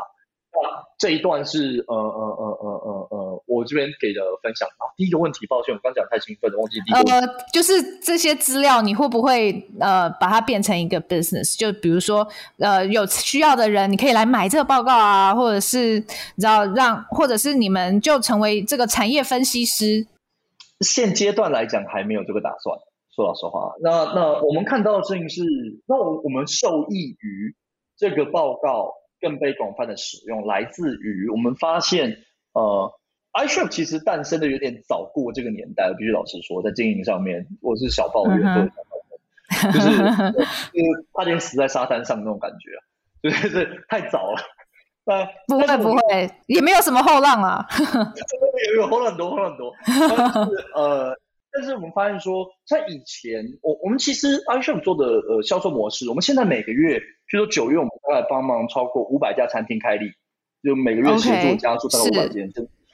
Speaker 2: 那这一段是呃呃呃呃呃呃，我这边给的分享啊。第一个问题，抱歉，我刚讲太兴奋了，忘记第一个。
Speaker 1: 呃，就是这些资料，你会不会呃把它变成一个 business？就比如说呃有需要的人，你可以来买这个报告啊，或者是你知道让，或者是你们就成为这个产业分析师。
Speaker 2: 现阶段来讲还没有这个打算，说老实话。那那我们看到的事情是，那我我们受益于这个报告。更被广泛的使用，来自于我们发现，呃，iChef 其实诞生的有点早过这个年代，我必须老实说，在经营上面，我是小抱怨，对、uh 就是就是差点死在沙滩上那种感觉，就是太早了。
Speaker 1: 那，不会不会，也没有什么后浪啊。[laughs]
Speaker 2: 有有后浪很多，后浪很多。但是呃，但是我们发现说，在以前，我我们其实 iShop 做的呃销售模式，我们现在每个月，譬如说九月，我们大概帮忙超过五百家餐厅开立，就每个月协助加速超过五百间，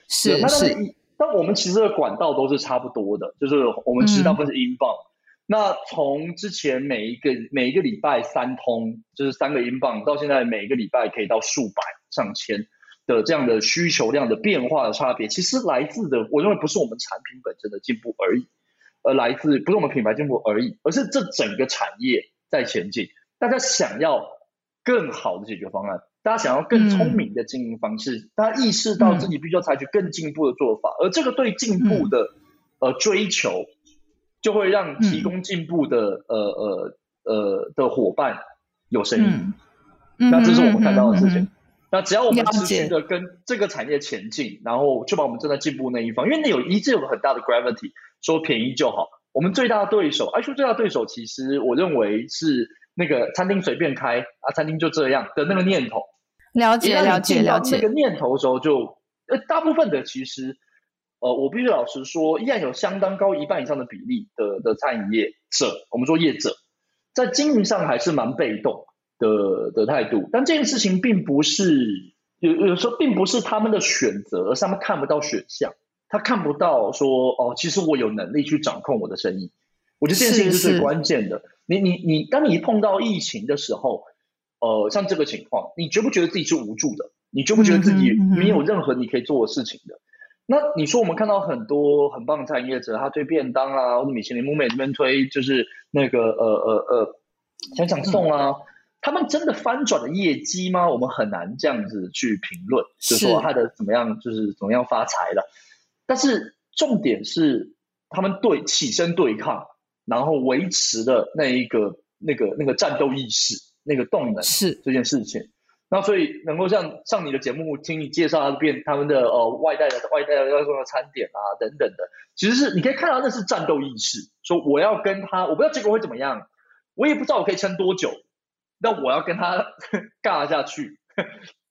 Speaker 1: 是是。
Speaker 2: 但是，但我们其实的管道都是差不多的，就是我们知道分是英镑。嗯那从之前每一个每一个礼拜三通，就是三个英镑，到现在每一个礼拜可以到数百上千的这样的需求量的变化的差别，其实来自的，我认为不是我们产品本身的进步而已，而来自不是我们品牌进步而已，而是这整个产业在前进，大家想要更好的解决方案，大家想要更聪明的经营方式，嗯、大家意识到自己必须要采取更进步的做法，嗯、而这个对进步的、嗯、呃追求。就会让提供进步的、嗯、呃呃呃的伙伴有声音，嗯、那这是我们看到的事情。那只要我们持续的跟这个产业前进，然后确保我们正在进步那一方，因为那有一直有个很大的 gravity，说便宜就好。我们最大的对手，哎，说最大的对手，其实我认为是那个餐厅随便开啊，餐厅就这样的那个念头。
Speaker 1: 了解了解了解。
Speaker 2: 那个念头的时候就，就呃大部分的其实。呃，我必须老实说，依然有相当高一半以上的比例的的餐饮业者，我们说业者，在经营上还是蛮被动的的态度。但这件事情并不是有有时候并不是他们的选择，而是他们看不到选项，他看不到说哦，其实我有能力去掌控我的生意。我觉得这件事情是最关键的。是是你你你，当你碰到疫情的时候，呃，像这个情况，你觉不觉得自己是无助的？你觉不觉得自己没有任何你可以做的事情的？嗯嗯嗯那你说，我们看到很多很棒的餐饮业者，他推便当啊，或者米其林、木美这边推，就是那个呃呃呃，想想送啊，嗯、他们真的翻转了业绩吗？我们很难这样子去评论，是就说他的怎么样，就是怎么样发财了。但是重点是，他们对起身对抗，然后维持的那一个那个那个战斗意识，那个动能是这件事情。那所以能够像上你的节目听你介绍他变他们的呃外带的外带的要送的餐点啊等等的，其实是你可以看到那是战斗意识，说我要跟他，我不知道结果会怎么样，我也不知道我可以撑多久，那我要跟他 [laughs] 尬下去，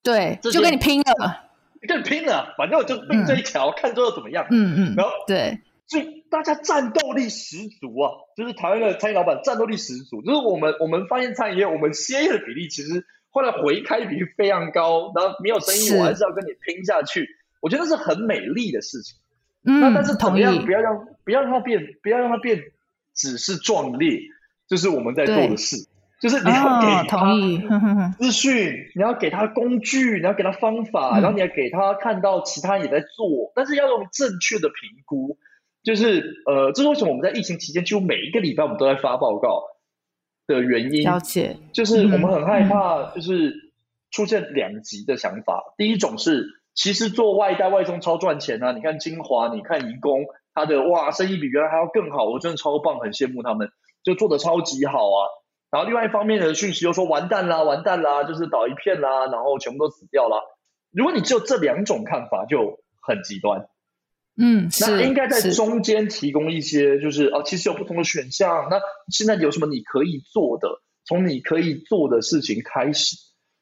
Speaker 1: 对，[laughs] 就跟你拼了，
Speaker 2: 跟你拼了，反正我就拼这一条，嗯、看最后怎么样，
Speaker 1: 嗯嗯，
Speaker 2: 然后
Speaker 1: 对，
Speaker 2: 所以大家战斗力十足啊，就是台湾的餐饮老板战斗力十足，就是我们我们发现餐饮业我们歇业的比例其实。后来回开比例非常高，然后没有生意，我还是要跟你拼下去。我觉得是很美丽的事情。嗯，那但是同样不要让不要让它变，不要让它变只是壮烈，就是我们在做的事。就是你要给他 [laughs] 资讯，你要给他工具，你要给他方法，嗯、然后你要给他看到其他人也在做，但是要用正确的评估。就是呃，这是为什么我们在疫情期间，几乎每一个礼拜我们都在发报告。的原因，了解，就是我们很害怕，就是出现两极的想法。第一种是，其实做外带外送超赚钱啊！你看金华，你看颐宫，他的哇，生意比原来还要更好，我真的超棒，很羡慕他们，就做的超级好啊。然后另外一方面的讯息又说完蛋啦，完蛋啦，就是倒一片啦，然后全部都死掉啦。如果你只有这两种看法，就很极端。嗯，那应该在中间提供一些，就是哦，其实有不同的选项。那现在有什么你可以做的？从你可以做的事情开始。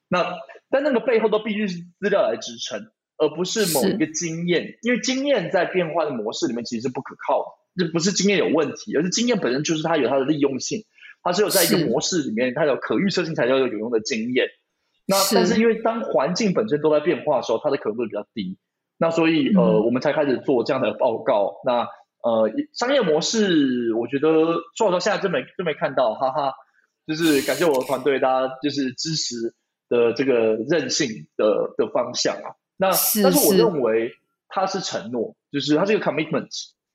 Speaker 2: 那但那个背后都必须是资料来支撑，而不是某一个经验。因为经验在变化的模式里面其实是不可靠的。这不是经验有问题，而是经验本身就是它有它的利用性。它只有在一个模式里面，它有可预测性，才叫有有用的经验。那是但是因为当环境本身都在变化的时候，它的可能度比较低。那所以呃，嗯、我们才开始做这样的报告。那呃，商业模式，我觉得做到现在真没真没看到，哈哈。就是感谢我的团队，大家就是支持的这个韧性的的方向啊。那但是我认为它是承诺，就是它是一个 commitment，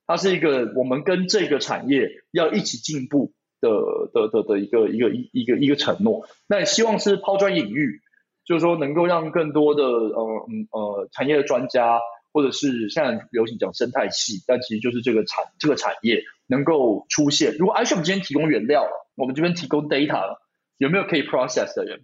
Speaker 2: 它是一个我们跟这个产业要一起进步的的的的一个一个一一个一个承诺。那也希望是抛砖引玉。就是说，能够让更多的呃嗯呃产业的专家，或者是现在流行讲生态系，但其实就是这个产这个产业能够出现。如果 iCHEF 今天提供原料了，我们这边提供 data 了，有没有可以 process 的人？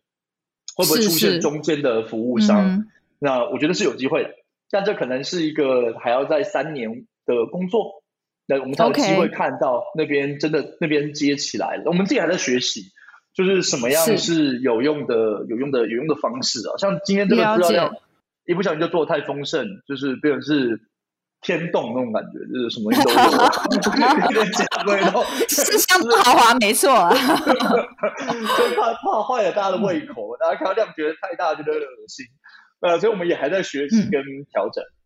Speaker 2: 会不会出现中间的服务商？是是那我觉得是有机会的，但这可能是一个还要在三年的工作。那我们才有机会看到那边真的那边接起来了。我们自己还在学习，就是什么样是有用的、有用的、有用的方式啊。像今天这个资料量，一不小心就做的太丰盛，就是变成是天动那种感觉，就是什么都 [laughs] 有，[laughs] [laughs]
Speaker 1: 是相当豪华，没错、啊。
Speaker 2: 就怕怕坏了大家的胃口，大家看到量觉得太大，觉得恶心。呃，所以我们也还在学习跟调整。嗯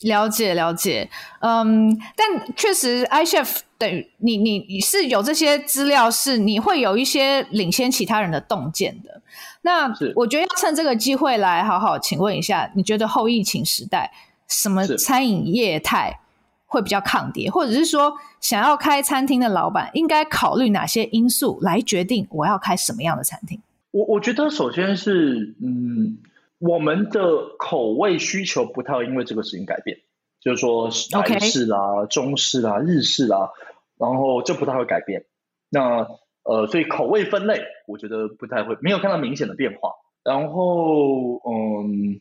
Speaker 1: 了解了解，嗯，但确实，iChef 等于你你你是有这些资料，是你会有一些领先其他人的洞见的。那我觉得要趁这个机会来好好请问一下，你觉得后疫情时代什么餐饮业态会比较抗跌，或者是说想要开餐厅的老板应该考虑哪些因素来决定我要开什么样的餐厅？
Speaker 2: 我我觉得首先是嗯。我们的口味需求不太会因为这个事情改变，就是说台式啦.中式啦、日式啦，然后这不太会改变。那呃，所以口味分类，我觉得不太会，没有看到明显的变化。然后嗯，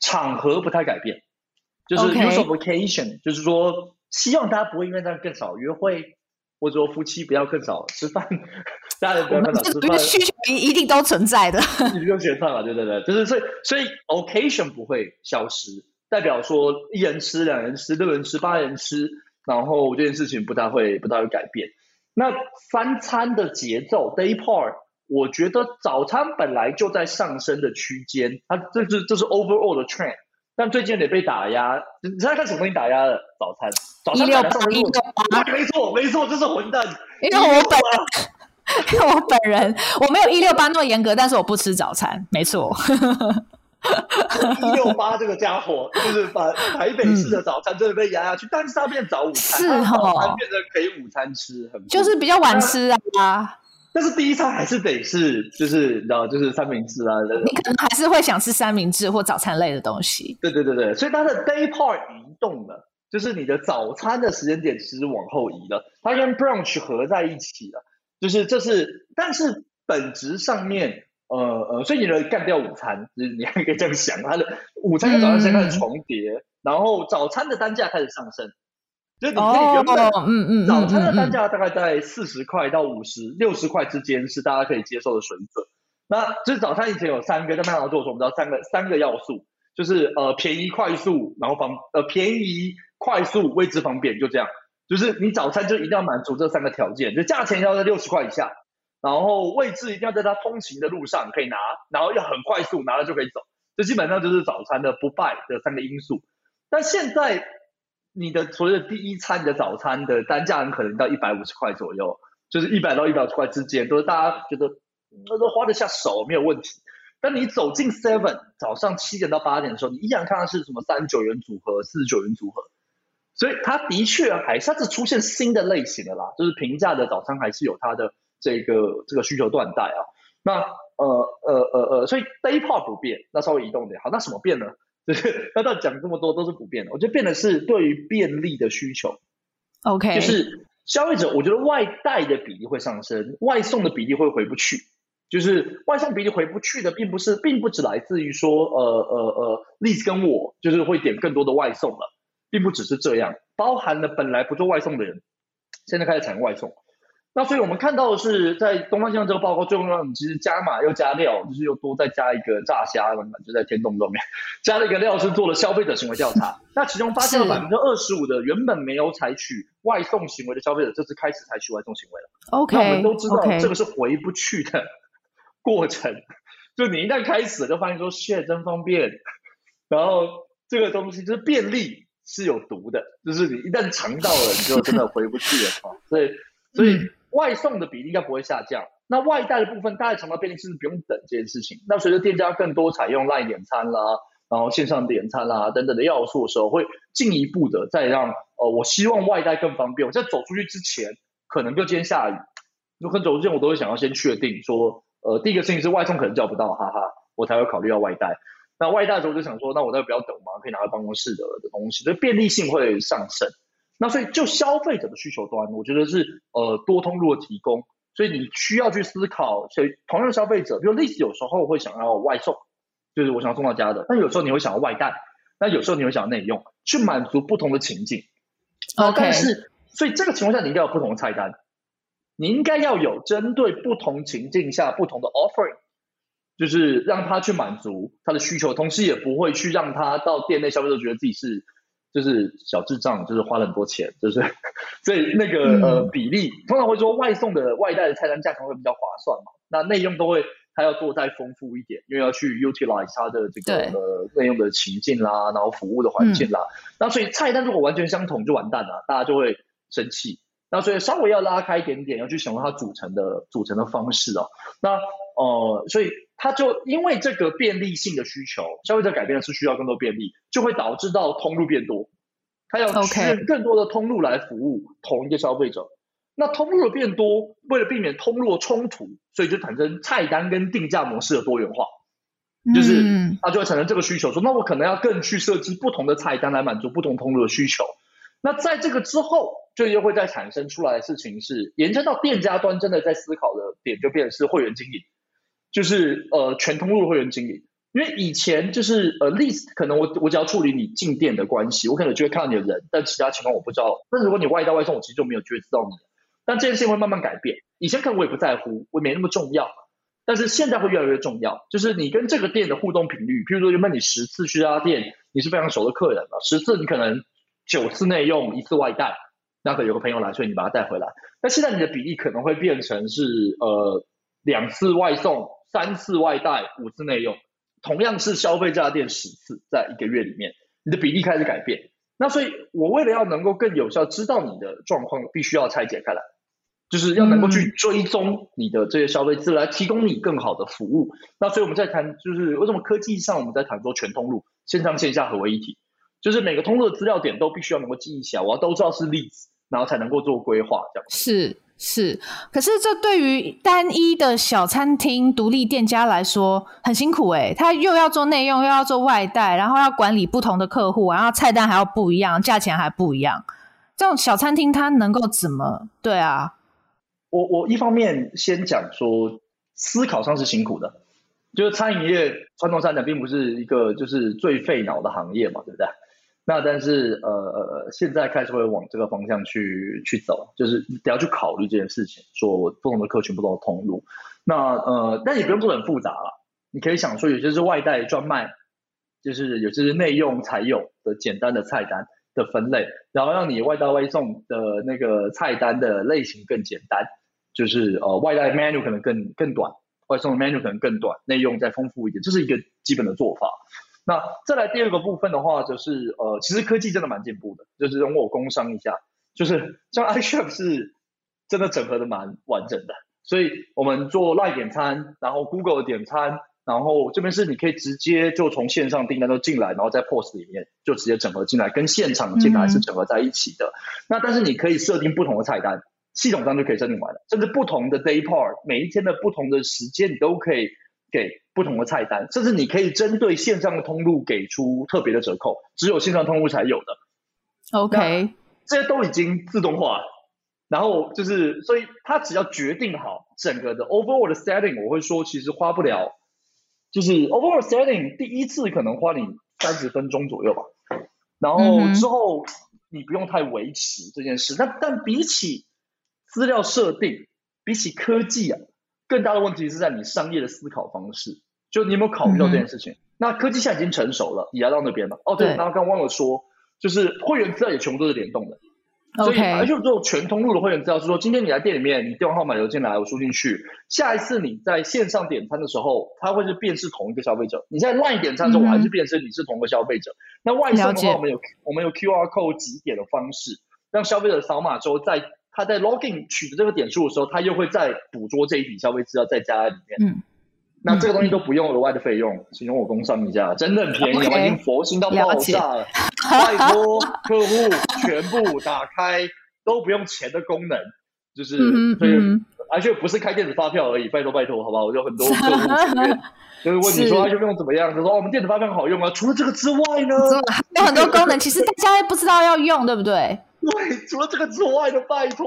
Speaker 2: 场合不太改变，就是 use of occasion Okay. 就是说希望大家不会因为这样更少约会，或者说夫妻不要更少吃饭。大家不要看到吃饭，
Speaker 1: 需求一一定都存在的。
Speaker 2: 你不用选饭了，对对对，就是所以所以 occasion 不会消失，代表说一人吃、两人吃、六人吃、八人吃，然后这件事情不太会不太会改变。那三餐的节奏 day part，我觉得早餐本来就在上升的区间，它这是这是 overall 的 trend，但最近得被打压。你知道看什么东西打压了？早餐，早餐本来上升，没错没错，这是混蛋，
Speaker 1: 因为我本。因为我本人我没有一六八那么严格，但是我不吃早餐，没错。
Speaker 2: 一六八这个家伙就是把台北市的早餐真的被压下去，嗯、但是它变早午餐，是哦，早餐变成可以午餐吃，很
Speaker 1: 就是比较晚吃啊。
Speaker 2: 但是第一餐还是得是，就是你知道，就是三明治啊。
Speaker 1: 你可能还是会想吃三明治或早餐类的东西。
Speaker 2: 对对对对，所以它的 day part 移动了，就是你的早餐的时间点其实往后移了，它跟 brunch 合在一起了。就是这是，但是本质上面，呃呃，所以你能干掉午餐，就是你还可以这样想，它的午餐跟早餐先开始重叠，嗯、然后早餐的单价开始上升，就是你可以原本，嗯嗯，早餐的单价大概在四十块到五十六十块之间是大家可以接受的水准。那就是早餐以前有三个，在麦当劳做的时候，我们知道三个三个要素，就是呃便宜快速，然后方呃便宜快速位置方便，就这样。就是你早餐就一定要满足这三个条件，就价钱要在六十块以下，然后位置一定要在他通勤的路上可以拿，然后要很快速拿了就可以走，这基本上就是早餐的不败的三个因素。但现在你的所谓的第一餐的早餐的单价很可能到一百五十块左右，就是一百到一百五十块之间，都是大家觉得那都花得下手没有问题。但你走进 Seven 早上七点到八点的时候，你依然看到是什么三十九元组合、四十九元组合。所以它的确还是出现新的类型的啦，就是平价的早餐还是有它的这个这个需求断代啊。那呃呃呃呃，所以 day part 不变，那稍微移动点好。那什么变呢？就是那到讲这么多都是不变的。我觉得变的是对于便利的需求。
Speaker 1: OK，
Speaker 2: 就是消费者，我觉得外带的比例会上升，外送的比例会回不去。就是外送比例回不去的，并不是并不只来自于说呃呃呃，Liz 跟我就是会点更多的外送了。并不只是这样，包含了本来不做外送的人，现在开始采用外送。那所以我们看到的是，在东方向这个报告最后让你其实加码又加料，就是又多再加一个炸虾了嘛，就在天洞上面加了一个料，是做了消费者行为调查。[laughs] 那其中发现了百分之二十五的原本没有采取外送行为的消费者，这次开始采取外送行为了。
Speaker 1: OK，
Speaker 2: 那我们都知道这个是回不去的过程 [laughs] 就你一旦开始，就发现说，谢真方便，然后这个东西就是便利。是有毒的，就是你一旦尝到了，你就真的回不去了啊！所以，[laughs] 所以外送的比例应该不会下降。那外带的部分，大家尝到便利，是不是不用等这件事情？那随着店家更多采用 LINE 点餐啦，然后线上点餐啦等等的要素的时候，会进一步的再让呃，我希望外带更方便。我在走出去之前，可能就今天下雨，如果走之前我都会想要先确定说，呃，第一个事情是外送可能叫不到，哈哈，我才会考虑要外带。那外带的时候就想说，那我那不要等嘛，可以拿到办公室的的东西，所以便利性会上升。那所以就消费者的需求端，我觉得是呃多通路的提供，所以你需要去思考，所以同样的消费者，比如 Liz 有时候会想要外送，就是我想要送到家的，但有时候你会想要外带，那有时候你会想要内用，去满足不同的情境。
Speaker 1: OK，
Speaker 2: 但是所以这个情况下，你应该有不同的菜单，你应该要有针对不同情境下不同的 offering，就是让他去满足他的需求，同时也不会去让他到店内消费者觉得自己是就是小智障，就是花了很多钱，就是所以那个呃比例，通常会说外送的外带的菜单价格会比较划算嘛，那内用都会。他要做再丰富一点，因为要去 utilize 他的这个呃内用的情境啦，然后服务的环境啦。嗯、那所以菜单如果完全相同就完蛋了，大家就会生气。那所以稍微要拉开一点点，要去想它组成的组成的方式哦。那呃，所以他就因为这个便利性的需求，消费者改变的是需要更多便利，就会导致到通路变多，他要去更多的通路来服务同一个消费者。那通路的变多，为了避免通路的冲突，所以就产生菜单跟定价模式的多元化，就是它就会产生这个需求，说那我可能要更去设计不同的菜单来满足不同通路的需求。那在这个之后，就又会再产生出来的事情是，延伸到店家端真的在思考的点，就变成是会员经营，就是呃全通路的会员经营。因为以前就是呃 list 可能我我只要处理你进店的关系，我可能就会看到你的人，但其他情况我不知道。但如果你外带外送，我其实就没有机会知道你。但这件事情会慢慢改变。以前可能我也不在乎，我没那么重要，但是现在会越来越重要。就是你跟这个店的互动频率，譬如说原本你十次去这家店，你是非常熟的客人了，十次你可能九次内用，一次外带，那可能有个朋友来，所以你把他带回来。那现在你的比例可能会变成是呃两次外送，三次外带，五次内用。同样是消费这家店十次，在一个月里面，你的比例开始改变。那所以我为了要能够更有效知道你的状况，必须要拆解开来。就是要能够去追踪你的这些消费资料，提供你更好的服务。那所以我们在谈，就是为什么科技上我们在谈说全通路、线上线下合为一体，就是每个通路的资料点都必须要能够记忆起来，我要都知道是例子，然后才能够做规划这样。
Speaker 1: 是是，可是这对于单一的小餐厅、独立店家来说很辛苦诶，他又要做内用，又要做外带，然后要管理不同的客户，然后菜单还要不一样，价钱还不一样。这种小餐厅他能够怎么？对啊。
Speaker 2: 我我一方面先讲说，思考上是辛苦的，就是餐饮业传统餐饮并不是一个就是最费脑的行业嘛，对不对？那但是呃呃，现在开始会往这个方向去去走，就是你要去考虑这件事情，说我不同的客群、不同的通路。那呃，但也不用做很复杂了，你可以想说，有些是外带专卖，就是有些是内用才有的简单的菜单的分类，然后让你外带外送的那个菜单的类型更简单。就是呃，外带 menu 可能更更短，外送 menu 可能更短，内用再丰富一点，这是一个基本的做法。那再来第二个部分的话，就是呃，其实科技真的蛮进步的，就是容我工商一下，就是像 iShop 是真的整合的蛮完整的，所以我们做 LINE 点餐，然后 Google 点餐，然后这边是你可以直接就从线上订单都进来，然后在 POS 里面就直接整合进来，跟现场进来是整合在一起的。嗯、那但是你可以设定不同的菜单。系统上就可以设定完了，甚至不同的 day part，每一天的不同的时间，你都可以给不同的菜单，甚至你可以针对线上的通路给出特别的折扣，只有线上通路才有的。
Speaker 1: OK，
Speaker 2: 这些都已经自动化了，然后就是，所以他只要决定好整个的 overall 的 setting，我会说其实花不了，就是 overall setting 第一次可能花你三十分钟左右吧，然后之后你不用太维持这件事，但但比起资料设定比起科技啊，更大的问题是在你商业的思考方式。就你有没有考虑到这件事情？嗯、那科技现在已经成熟了，你来到那边了。哦，对，然后刚刚忘了说，就是会员资料也全部都是联动的。所以，而且做全通路的会员资料是说，今天你来店里面，你电话号码留进来，我输进去。下一次你在线上点餐的时候，它会是辨识同一个消费者。你在 LINE 点餐的时候，我还是辨识你是同一个消费者。嗯、那外送的话，我们有我们有 QR code 集点的方式，让消费者扫码之后再。他在 login 取得这个点数的时候，他又会再捕捉这一笔消费资料再加在里面。嗯，那这个东西都不用额外的费用，请容我工商一下，真的很便宜，我已经佛心到爆炸了。[laughs] 拜托客户全部打开，都不用钱的功能，就是所以而且不是开电子发票而已，拜托拜托，好不好？我有很多客户 [laughs] 就是问你说他用用怎么样，他说我们电子发票很好用啊，除了这个之外呢，
Speaker 1: 有很多功能，其实大家也不知道要用，对不对？
Speaker 2: 对，除了这个之外的，拜托，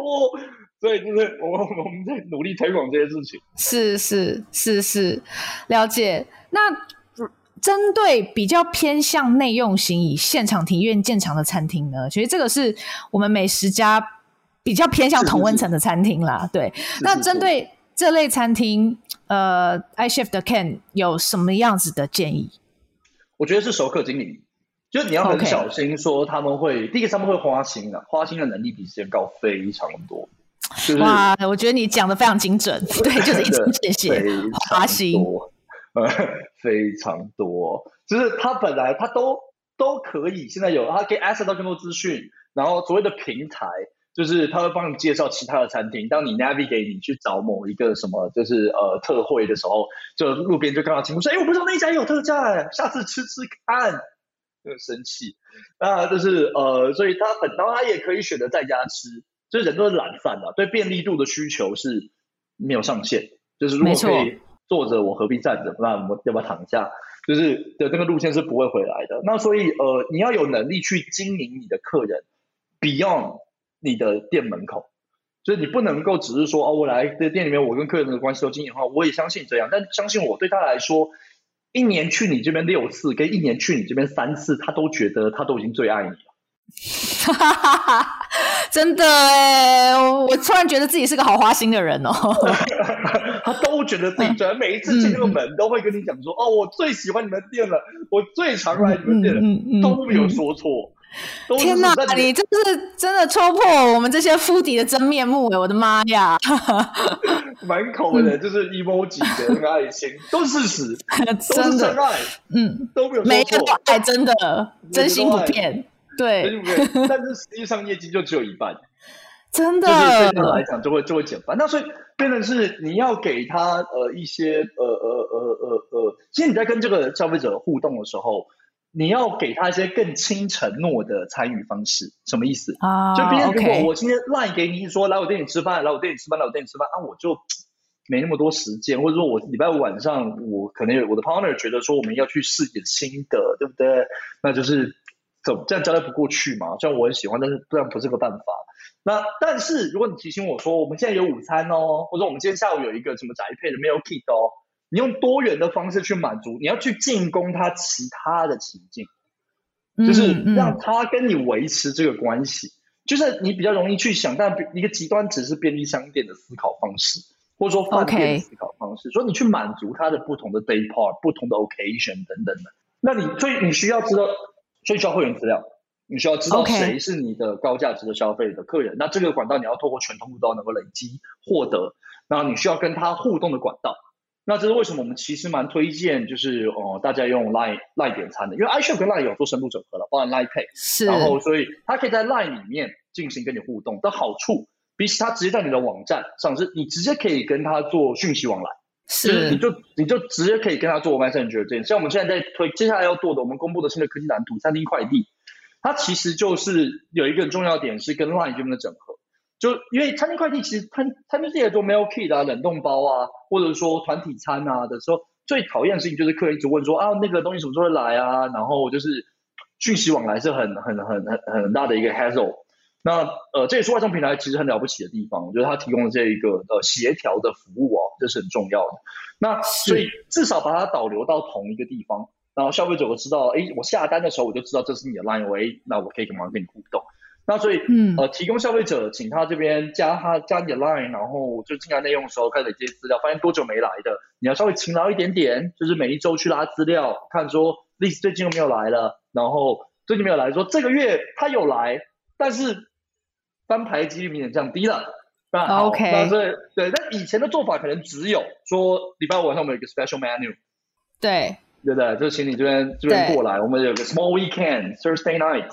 Speaker 2: 所以就是我我们在努力推广这些事情。
Speaker 1: 是是是是，了解。那针对比较偏向内用型以现场庭院见长的餐厅呢？其实这个是我们美食家比较偏向同温层的餐厅啦。对，是是是，那针对这类餐厅，呃，iChef 的 Ken 有什么样子的建议？
Speaker 2: 我觉得是熟客经营，就是你要很小心，说他们会.第一个他们会花心的，花心的能力比时间高非常多。就是、
Speaker 1: 哇，我觉得你讲的非常精准，[laughs] 对，就是一针见血，花心，
Speaker 2: 呃，[laughs] 非常多，就是他本来他都都可以，现在有他可以 access 到更多资讯，然后所谓的平台，就是他会帮你介绍其他的餐厅，当你 navigate 你去找某一个什么，就是呃特惠的时候，就路边就看到情况说，哎，我不知道那家有特价，下次吃吃看，就生气，那就是呃，所以他很，然后他也可以选择在家吃。就是人都是懒散的，对便利度的需求是没有上限。就是如果可以坐着，我何必站着？那我们要不要躺下？就是的这个路线是不会回来的。那所以呃，你要有能力去经营你的客人，beyond 你的店门口。就是你不能够只是说哦，我来这店里面，我跟客人的关系都经营好。我也相信这样，但相信我对他来说，一年去你这边六次，跟一年去你这边三次，他都觉得他都已经最爱你了。
Speaker 1: 哈哈哈哈真的哎，我突然觉得自己是个好花心的人哦。[laughs]
Speaker 2: 他都觉得自己准，每一次进这个门都会跟你讲说：“哦，我最喜欢你们店了，我最常来你们店了，都没有说错。” [laughs]
Speaker 1: 天哪，你这是真的戳破我们这些 foodie 的真面目哎！我的妈呀，[laughs]
Speaker 2: 满口的就是 emoji 的 [laughs] 那个爱心，都是事实，都是真爱，嗯，都没有说错，
Speaker 1: 每个都爱，真的，真心不骗。对，
Speaker 2: 但是实际上业绩就只有一半，
Speaker 1: 真的，
Speaker 2: 对他来讲就会就会减半。那所以变成是你要给他呃一些呃呃呃呃呃，其实你在跟这个消费者互动的时候，你要给他一些更轻承诺的参与方式。什么意思啊？就比如如果我今天 line 给你说来我店里吃饭，来我店里吃饭，来我店里吃饭，啊，我就没那么多时间，或者说我礼拜五晚上我可能有我的 partner 觉得说我们要去试点新的，对不对？那就是怎。这样交代不过去嘛？虽然我很喜欢，但是这样不是个办法。那但是如果你提醒我说，我们现在有午餐哦，或者我们今天下午有一个什么宅配的 meal kit 哦，你用多元的方式去满足，你要去进攻他其他的情境，就是让他跟你维持这个关系。嗯嗯、就是你比较容易去想，但一个极端只是便利商店的思考方式，或者说饭店的思考方式以你去满足他的不同的 day part、不同的 occasion 等等的。那你所以你需要知道。所以需要会员资料，你需要知道谁是你的高价值的消费的客人。那这个管道你要透过全通路都能够累积获得。然后你需要跟他互动的管道。那这是为什么我们其实蛮推荐，就是哦、呃，大家用 Line Line 点餐的，因为 iChef 跟 Line 有做深度整合了，包含 Line Pay。是。然后所以它可以在 Line 里面进行跟你互动的好处，比起它直接在你的网站上，是你直接可以跟他做讯息往来。是，你就你就直接可以跟他做 Messenger 这样，像我们现在在推，接下来要做的，我们公布的新的科技蓝图，餐厅快递，它其实就是有一个很重要点是跟 Line 这边的整合，就因为餐厅快递其实餐餐厅也做 Meal Kit 啊、冷冻包啊，或者说团体餐啊的时候，最讨厌的事情就是客人一直问说啊那个东西什么时候会来啊，然后就是讯息往来是很很很很很大的一个 hassle。那呃，这也是外送平台其实很了不起的地方，我觉得它提供的这一个呃协调的服务哦，这是很重要的。那所以至少把它导流到同一个地方，然后消费者会知道，哎，我下单的时候我就知道这是你的 line，喂，那我可以马上跟你互动。那所以嗯呃，提供消费者请他这边加他加你的 line，然后就进来内用的时候开始累积资料，发现多久没来的，你要稍微勤劳一点点，就是每一周去拉资料，看说 Liz 最近有没有来了，然后最近没有来说这个月他有来，但是。翻牌几率明显降低了，那好，Okay. 那所以对，但以前的做法可能只有说礼拜五晚上我们有一个 special menu，
Speaker 1: 对，
Speaker 2: 对不对？就请你这边这边过来，我们有个 small weekend Thursday night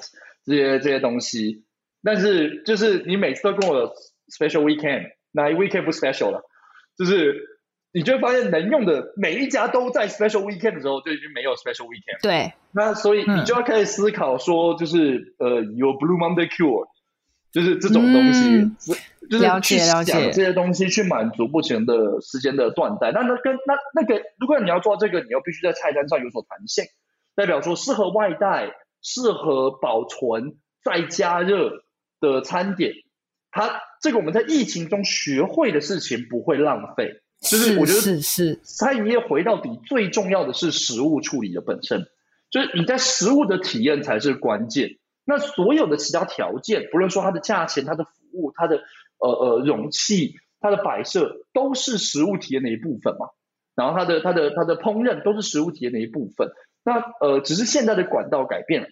Speaker 2: 这些这些东西，但是就是你每次都跟我 special weekend，哪一 weekend 不 special 了？就是你就会发现能用的每一家都在 special weekend 的时候就已经没有 special weekend，
Speaker 1: 对，
Speaker 2: 那所以你就要开始思考说，就是、嗯、呃有 Blue Monday cure。就是这种东西，嗯、就是去想这些东西，去满足目前的时间的断代。那那跟那那个，如果你要做这个，你要必须在菜单上有所弹性，代表说适合外带、适合保存、再加热的餐点。它这个我们在疫情中学会的事情不会浪费。就是我觉得是是餐饮业回到底最重要的是食物处理的本身，就是你在食物的体验才是关键。那所有的其他条件，不论说它的价钱、它的服务、它的呃呃容器、它的摆设都是食物体验的一部分嘛。然后它的它的它的烹饪都是食物体验的一部分。那呃，只是现在的管道改变了。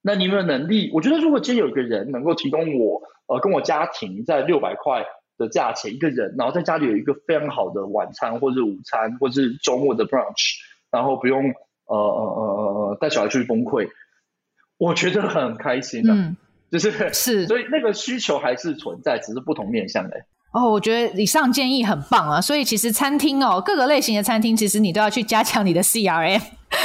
Speaker 2: 那你有没有能力？我觉得如果今天有一个人能够提供我呃跟我家庭在六百块的价钱一个人，然后在家里有一个非常好的晚餐或者午餐或者是周末的 brunch，然后不用呃呃呃呃带小孩出去崩溃，我觉得很开心的。嗯，就是是，所以那个需求还是存在，只是不同面向的。
Speaker 1: 哦，我觉得以上建议很棒啊！所以其实餐厅哦，各个类型的餐厅，其实你都要去加强你的 CRM，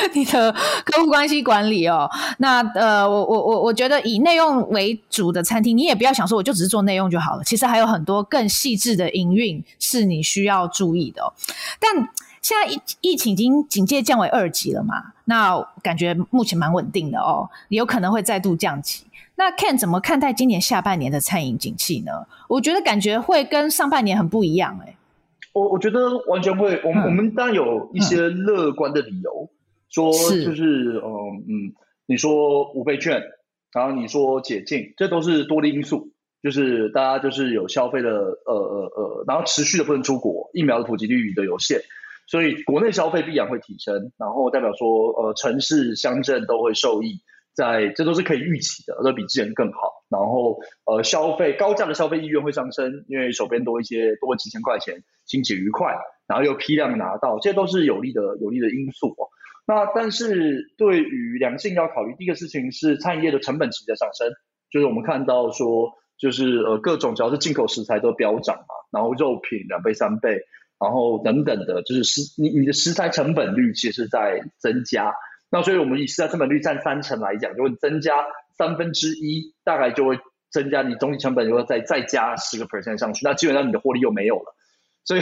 Speaker 1: [laughs] 你的客户关系管理哦。那呃，我我我我觉得以内用为主的餐厅，你也不要想说我就只是做内用就好了，其实还有很多更细致的营运是你需要注意的哦。但现在疫疫情已经警戒降为二级了嘛？那感觉目前蛮稳定的哦，有可能会再度降级。那 Ken 怎么看待今年下半年的餐饮景气呢？我觉得感觉会跟上半年很不一样哎、欸。
Speaker 2: 我我觉得完全会，我们、嗯、我们当然有一些乐观的理由，嗯、说就是嗯嗯，你说五倍券，然后你说解禁，这都是多的因素，就是大家就是有消费的呃呃呃，然后持续的不能出国，疫苗的普及率的有限，所以国内消费必然会提升，然后代表说呃城市乡镇都会受益。在这都是可以预期的，都比之前更好。然后，呃，消费高价的消费意愿会上升，因为手边多一些，多几千块钱，心情愉快，然后又批量拿到，这些都是有利的有利的因素哦。那但是对于良性要考虑，第一个事情是餐饮业的成本其实在上升，就是我们看到说，就是呃各种只要是进口食材都飙涨嘛，然后肉品两倍三倍，然后等等的，就是食你你的食材成本率其实在增加。那所以，我们以食材成本率占三成来讲，就会增加三分之一，大概就会增加你总体成本，如果再再加十个 percent 上去，那基本上你的获利又没有了。所以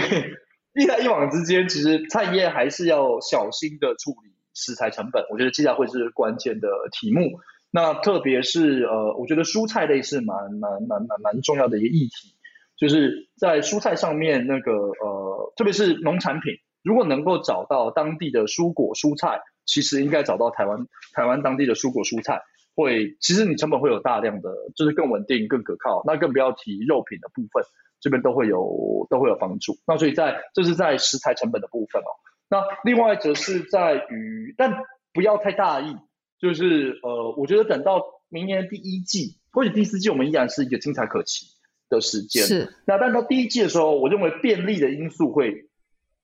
Speaker 2: 一来一往之间，其实餐饮业还是要小心的处理食材成本。我觉得接下来会是关键的题目。那特别是呃，我觉得蔬菜类是蛮蛮蛮蛮蛮重要的一个议题，就是在蔬菜上面那个呃，特别是农产品，如果能够找到当地的蔬果蔬菜。其实应该找到台湾台湾当地的蔬果蔬菜，会其实你成本会有大量的，就是更稳定、更可靠。那更不要提肉品的部分，这边都会有都会有帮助。那所以在这是在食材成本的部分哦。那另外则是在于，但不要太大意，就是呃，我觉得等到明年第一季或者第四季，我们依然是一个精彩可期的时间。是。那但到第一季的时候，我认为便利的因素会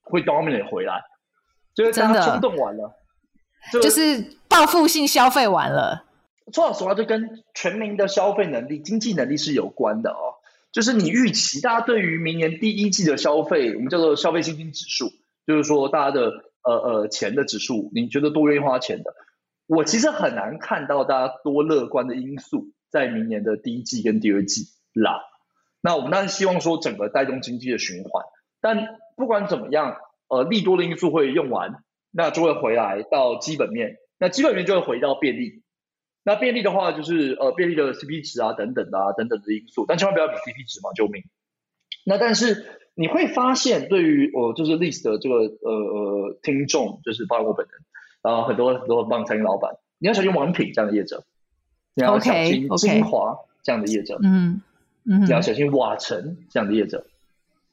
Speaker 2: 会 dominate 回来，就是大家冲动完了。
Speaker 1: 就，就是报复性消费完了。
Speaker 2: 说老实话，这跟全民的消费能力、经济能力是有关的哦。就是你预期大家对于明年第一季的消费，我们叫做消费信心指数，就是说大家的呃呃钱的指数，你觉得多愿意花钱的？我其实很难看到大家多乐观的因素在明年的第一季跟第二季啦。那我们当然希望说整个带动经济的循环，但不管怎么样，呃，利多的因素会用完。那就会回来到基本面，那基本面就会回到便利。那便利的话，就是呃便利的 CP 值啊等等的啊等等的因素，但千万不要比 CP 值嘛，救命。那但是你会发现，对于我、呃、就是 list 的这个呃呃听众，就是包括我本人，然后很多很多很棒餐饮老板，你要小心王品这样的业者，你要小心精华这样的业者，嗯嗯，你要小心瓦城这样的业者，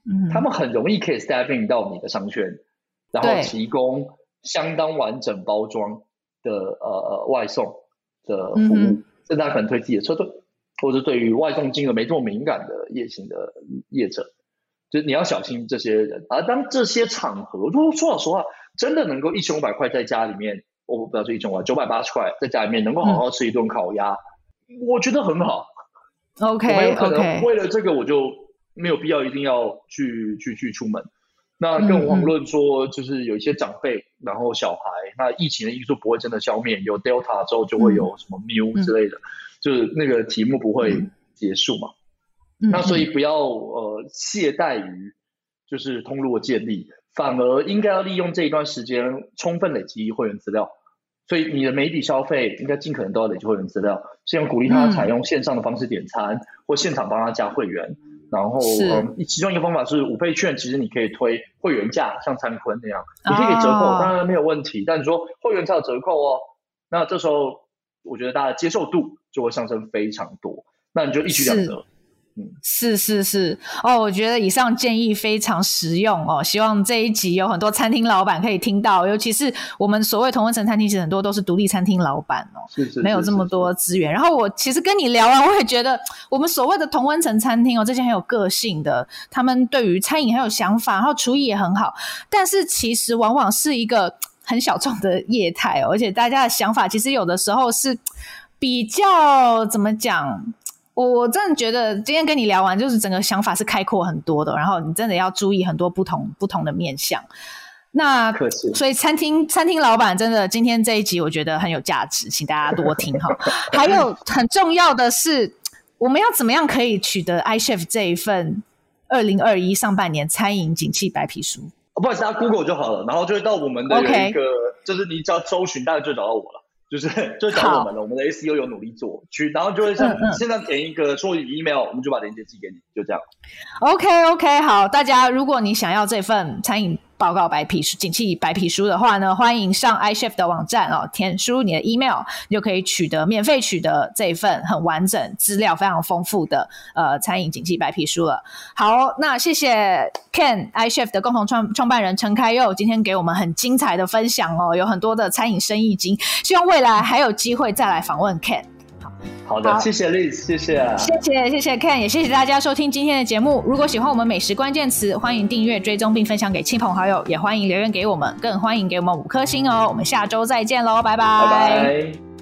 Speaker 2: 嗯，他们很容易可以 step in 到你的商圈，然后提供。相当完整包装的呃呃外送的服务，甚至他可能推自己的车队，或者对于外送金额没这么敏感的夜行的业者，就是你要小心这些人。而当这些场合，如果说老实话，真的能够一千五百块在家里面，我不要说一千五百，九百八十块在家里面能够好好吃一顿烤鸭，嗯，我觉得很好。OK 我有可能为了这个我就没有必要一定要去去去出门。那更遑论说，就是有一些长辈，嗯、然后小孩，那疫情的因素不会真的消灭，有 Delta 之后就会有什么 Mu 之类的，嗯、就是那个题目不会结束嘛。嗯、那所以不要呃懈怠于就是通路的建立，反而应该要利用这一段时间充分累积会员资料。所以你的每笔消费应该尽可能都要累积会员资料，先鼓励他采用线上的方式点餐，嗯、或现场帮他加会员。然后，嗯，其中一个方法是五倍券，其实你可以推会员价，像参坤那样，你可以给折扣，当然没有问题。但你说会员才有折扣哦，那这时候我觉得大家的接受度就会上升非常多，那你就一举两得。嗯，
Speaker 1: 是是是哦，我觉得以上建议非常实用哦，希望这一集有很多餐厅老板可以听到，尤其是我们所谓同温层餐厅，其实很多都是独立餐厅老板哦，
Speaker 2: 是是，是，
Speaker 1: 没有这么多资源。然后我其实跟你聊完，我也觉得我们所谓的同温层餐厅哦，这些很有个性的，他们对于餐饮很有想法，然后厨艺也很好，但是其实往往是一个很小众的业态哦，而且大家的想法其实有的时候是比较怎么讲？我我真的觉得今天跟你聊完，就是整个想法是开阔很多的，然后你真的要注意很多不同不同的面向。那所以餐厅餐厅老板真的今天这一集我觉得很有价值，请大家多听哈。[laughs] 还有很重要的是，我们要怎么样可以取得 iChef 这一份二零二一上半年餐饮景气白皮书？
Speaker 2: 不好意思，大家 Google 就好了，然后就会到我们的有一个，Okay. 就是你只要搜寻，大概就找到我了。就是就找我们了，我们的 SEO 有努力做去，然后就会像现在填一个说 email，我们就把链接寄给你，就这样。
Speaker 1: OK OK，好，大家如果你想要这份餐饮。报告白皮书，景气白皮书的话呢，欢迎上 iChef 的网站哦，填输入你的 email，你就可以取得免费取得这一份很完整、资料非常丰富的呃餐饮景气白皮书了。好，那谢谢 Ken iChef 的共同创创办人陈开佑今天给我们很精彩的分享哦，有很多的餐饮生意经，希望未来还有机会再来访问 Ken。
Speaker 2: 好的，好谢谢 Liz，谢谢，
Speaker 1: 谢谢谢谢 Ken，也谢谢大家收听今天的节目。如果喜欢我们美食关键词，欢迎订阅、追踪并分享给亲朋好友，也欢迎留言给我们，更欢迎给我们五颗星哦。我们下周再见喽，拜拜。拜拜。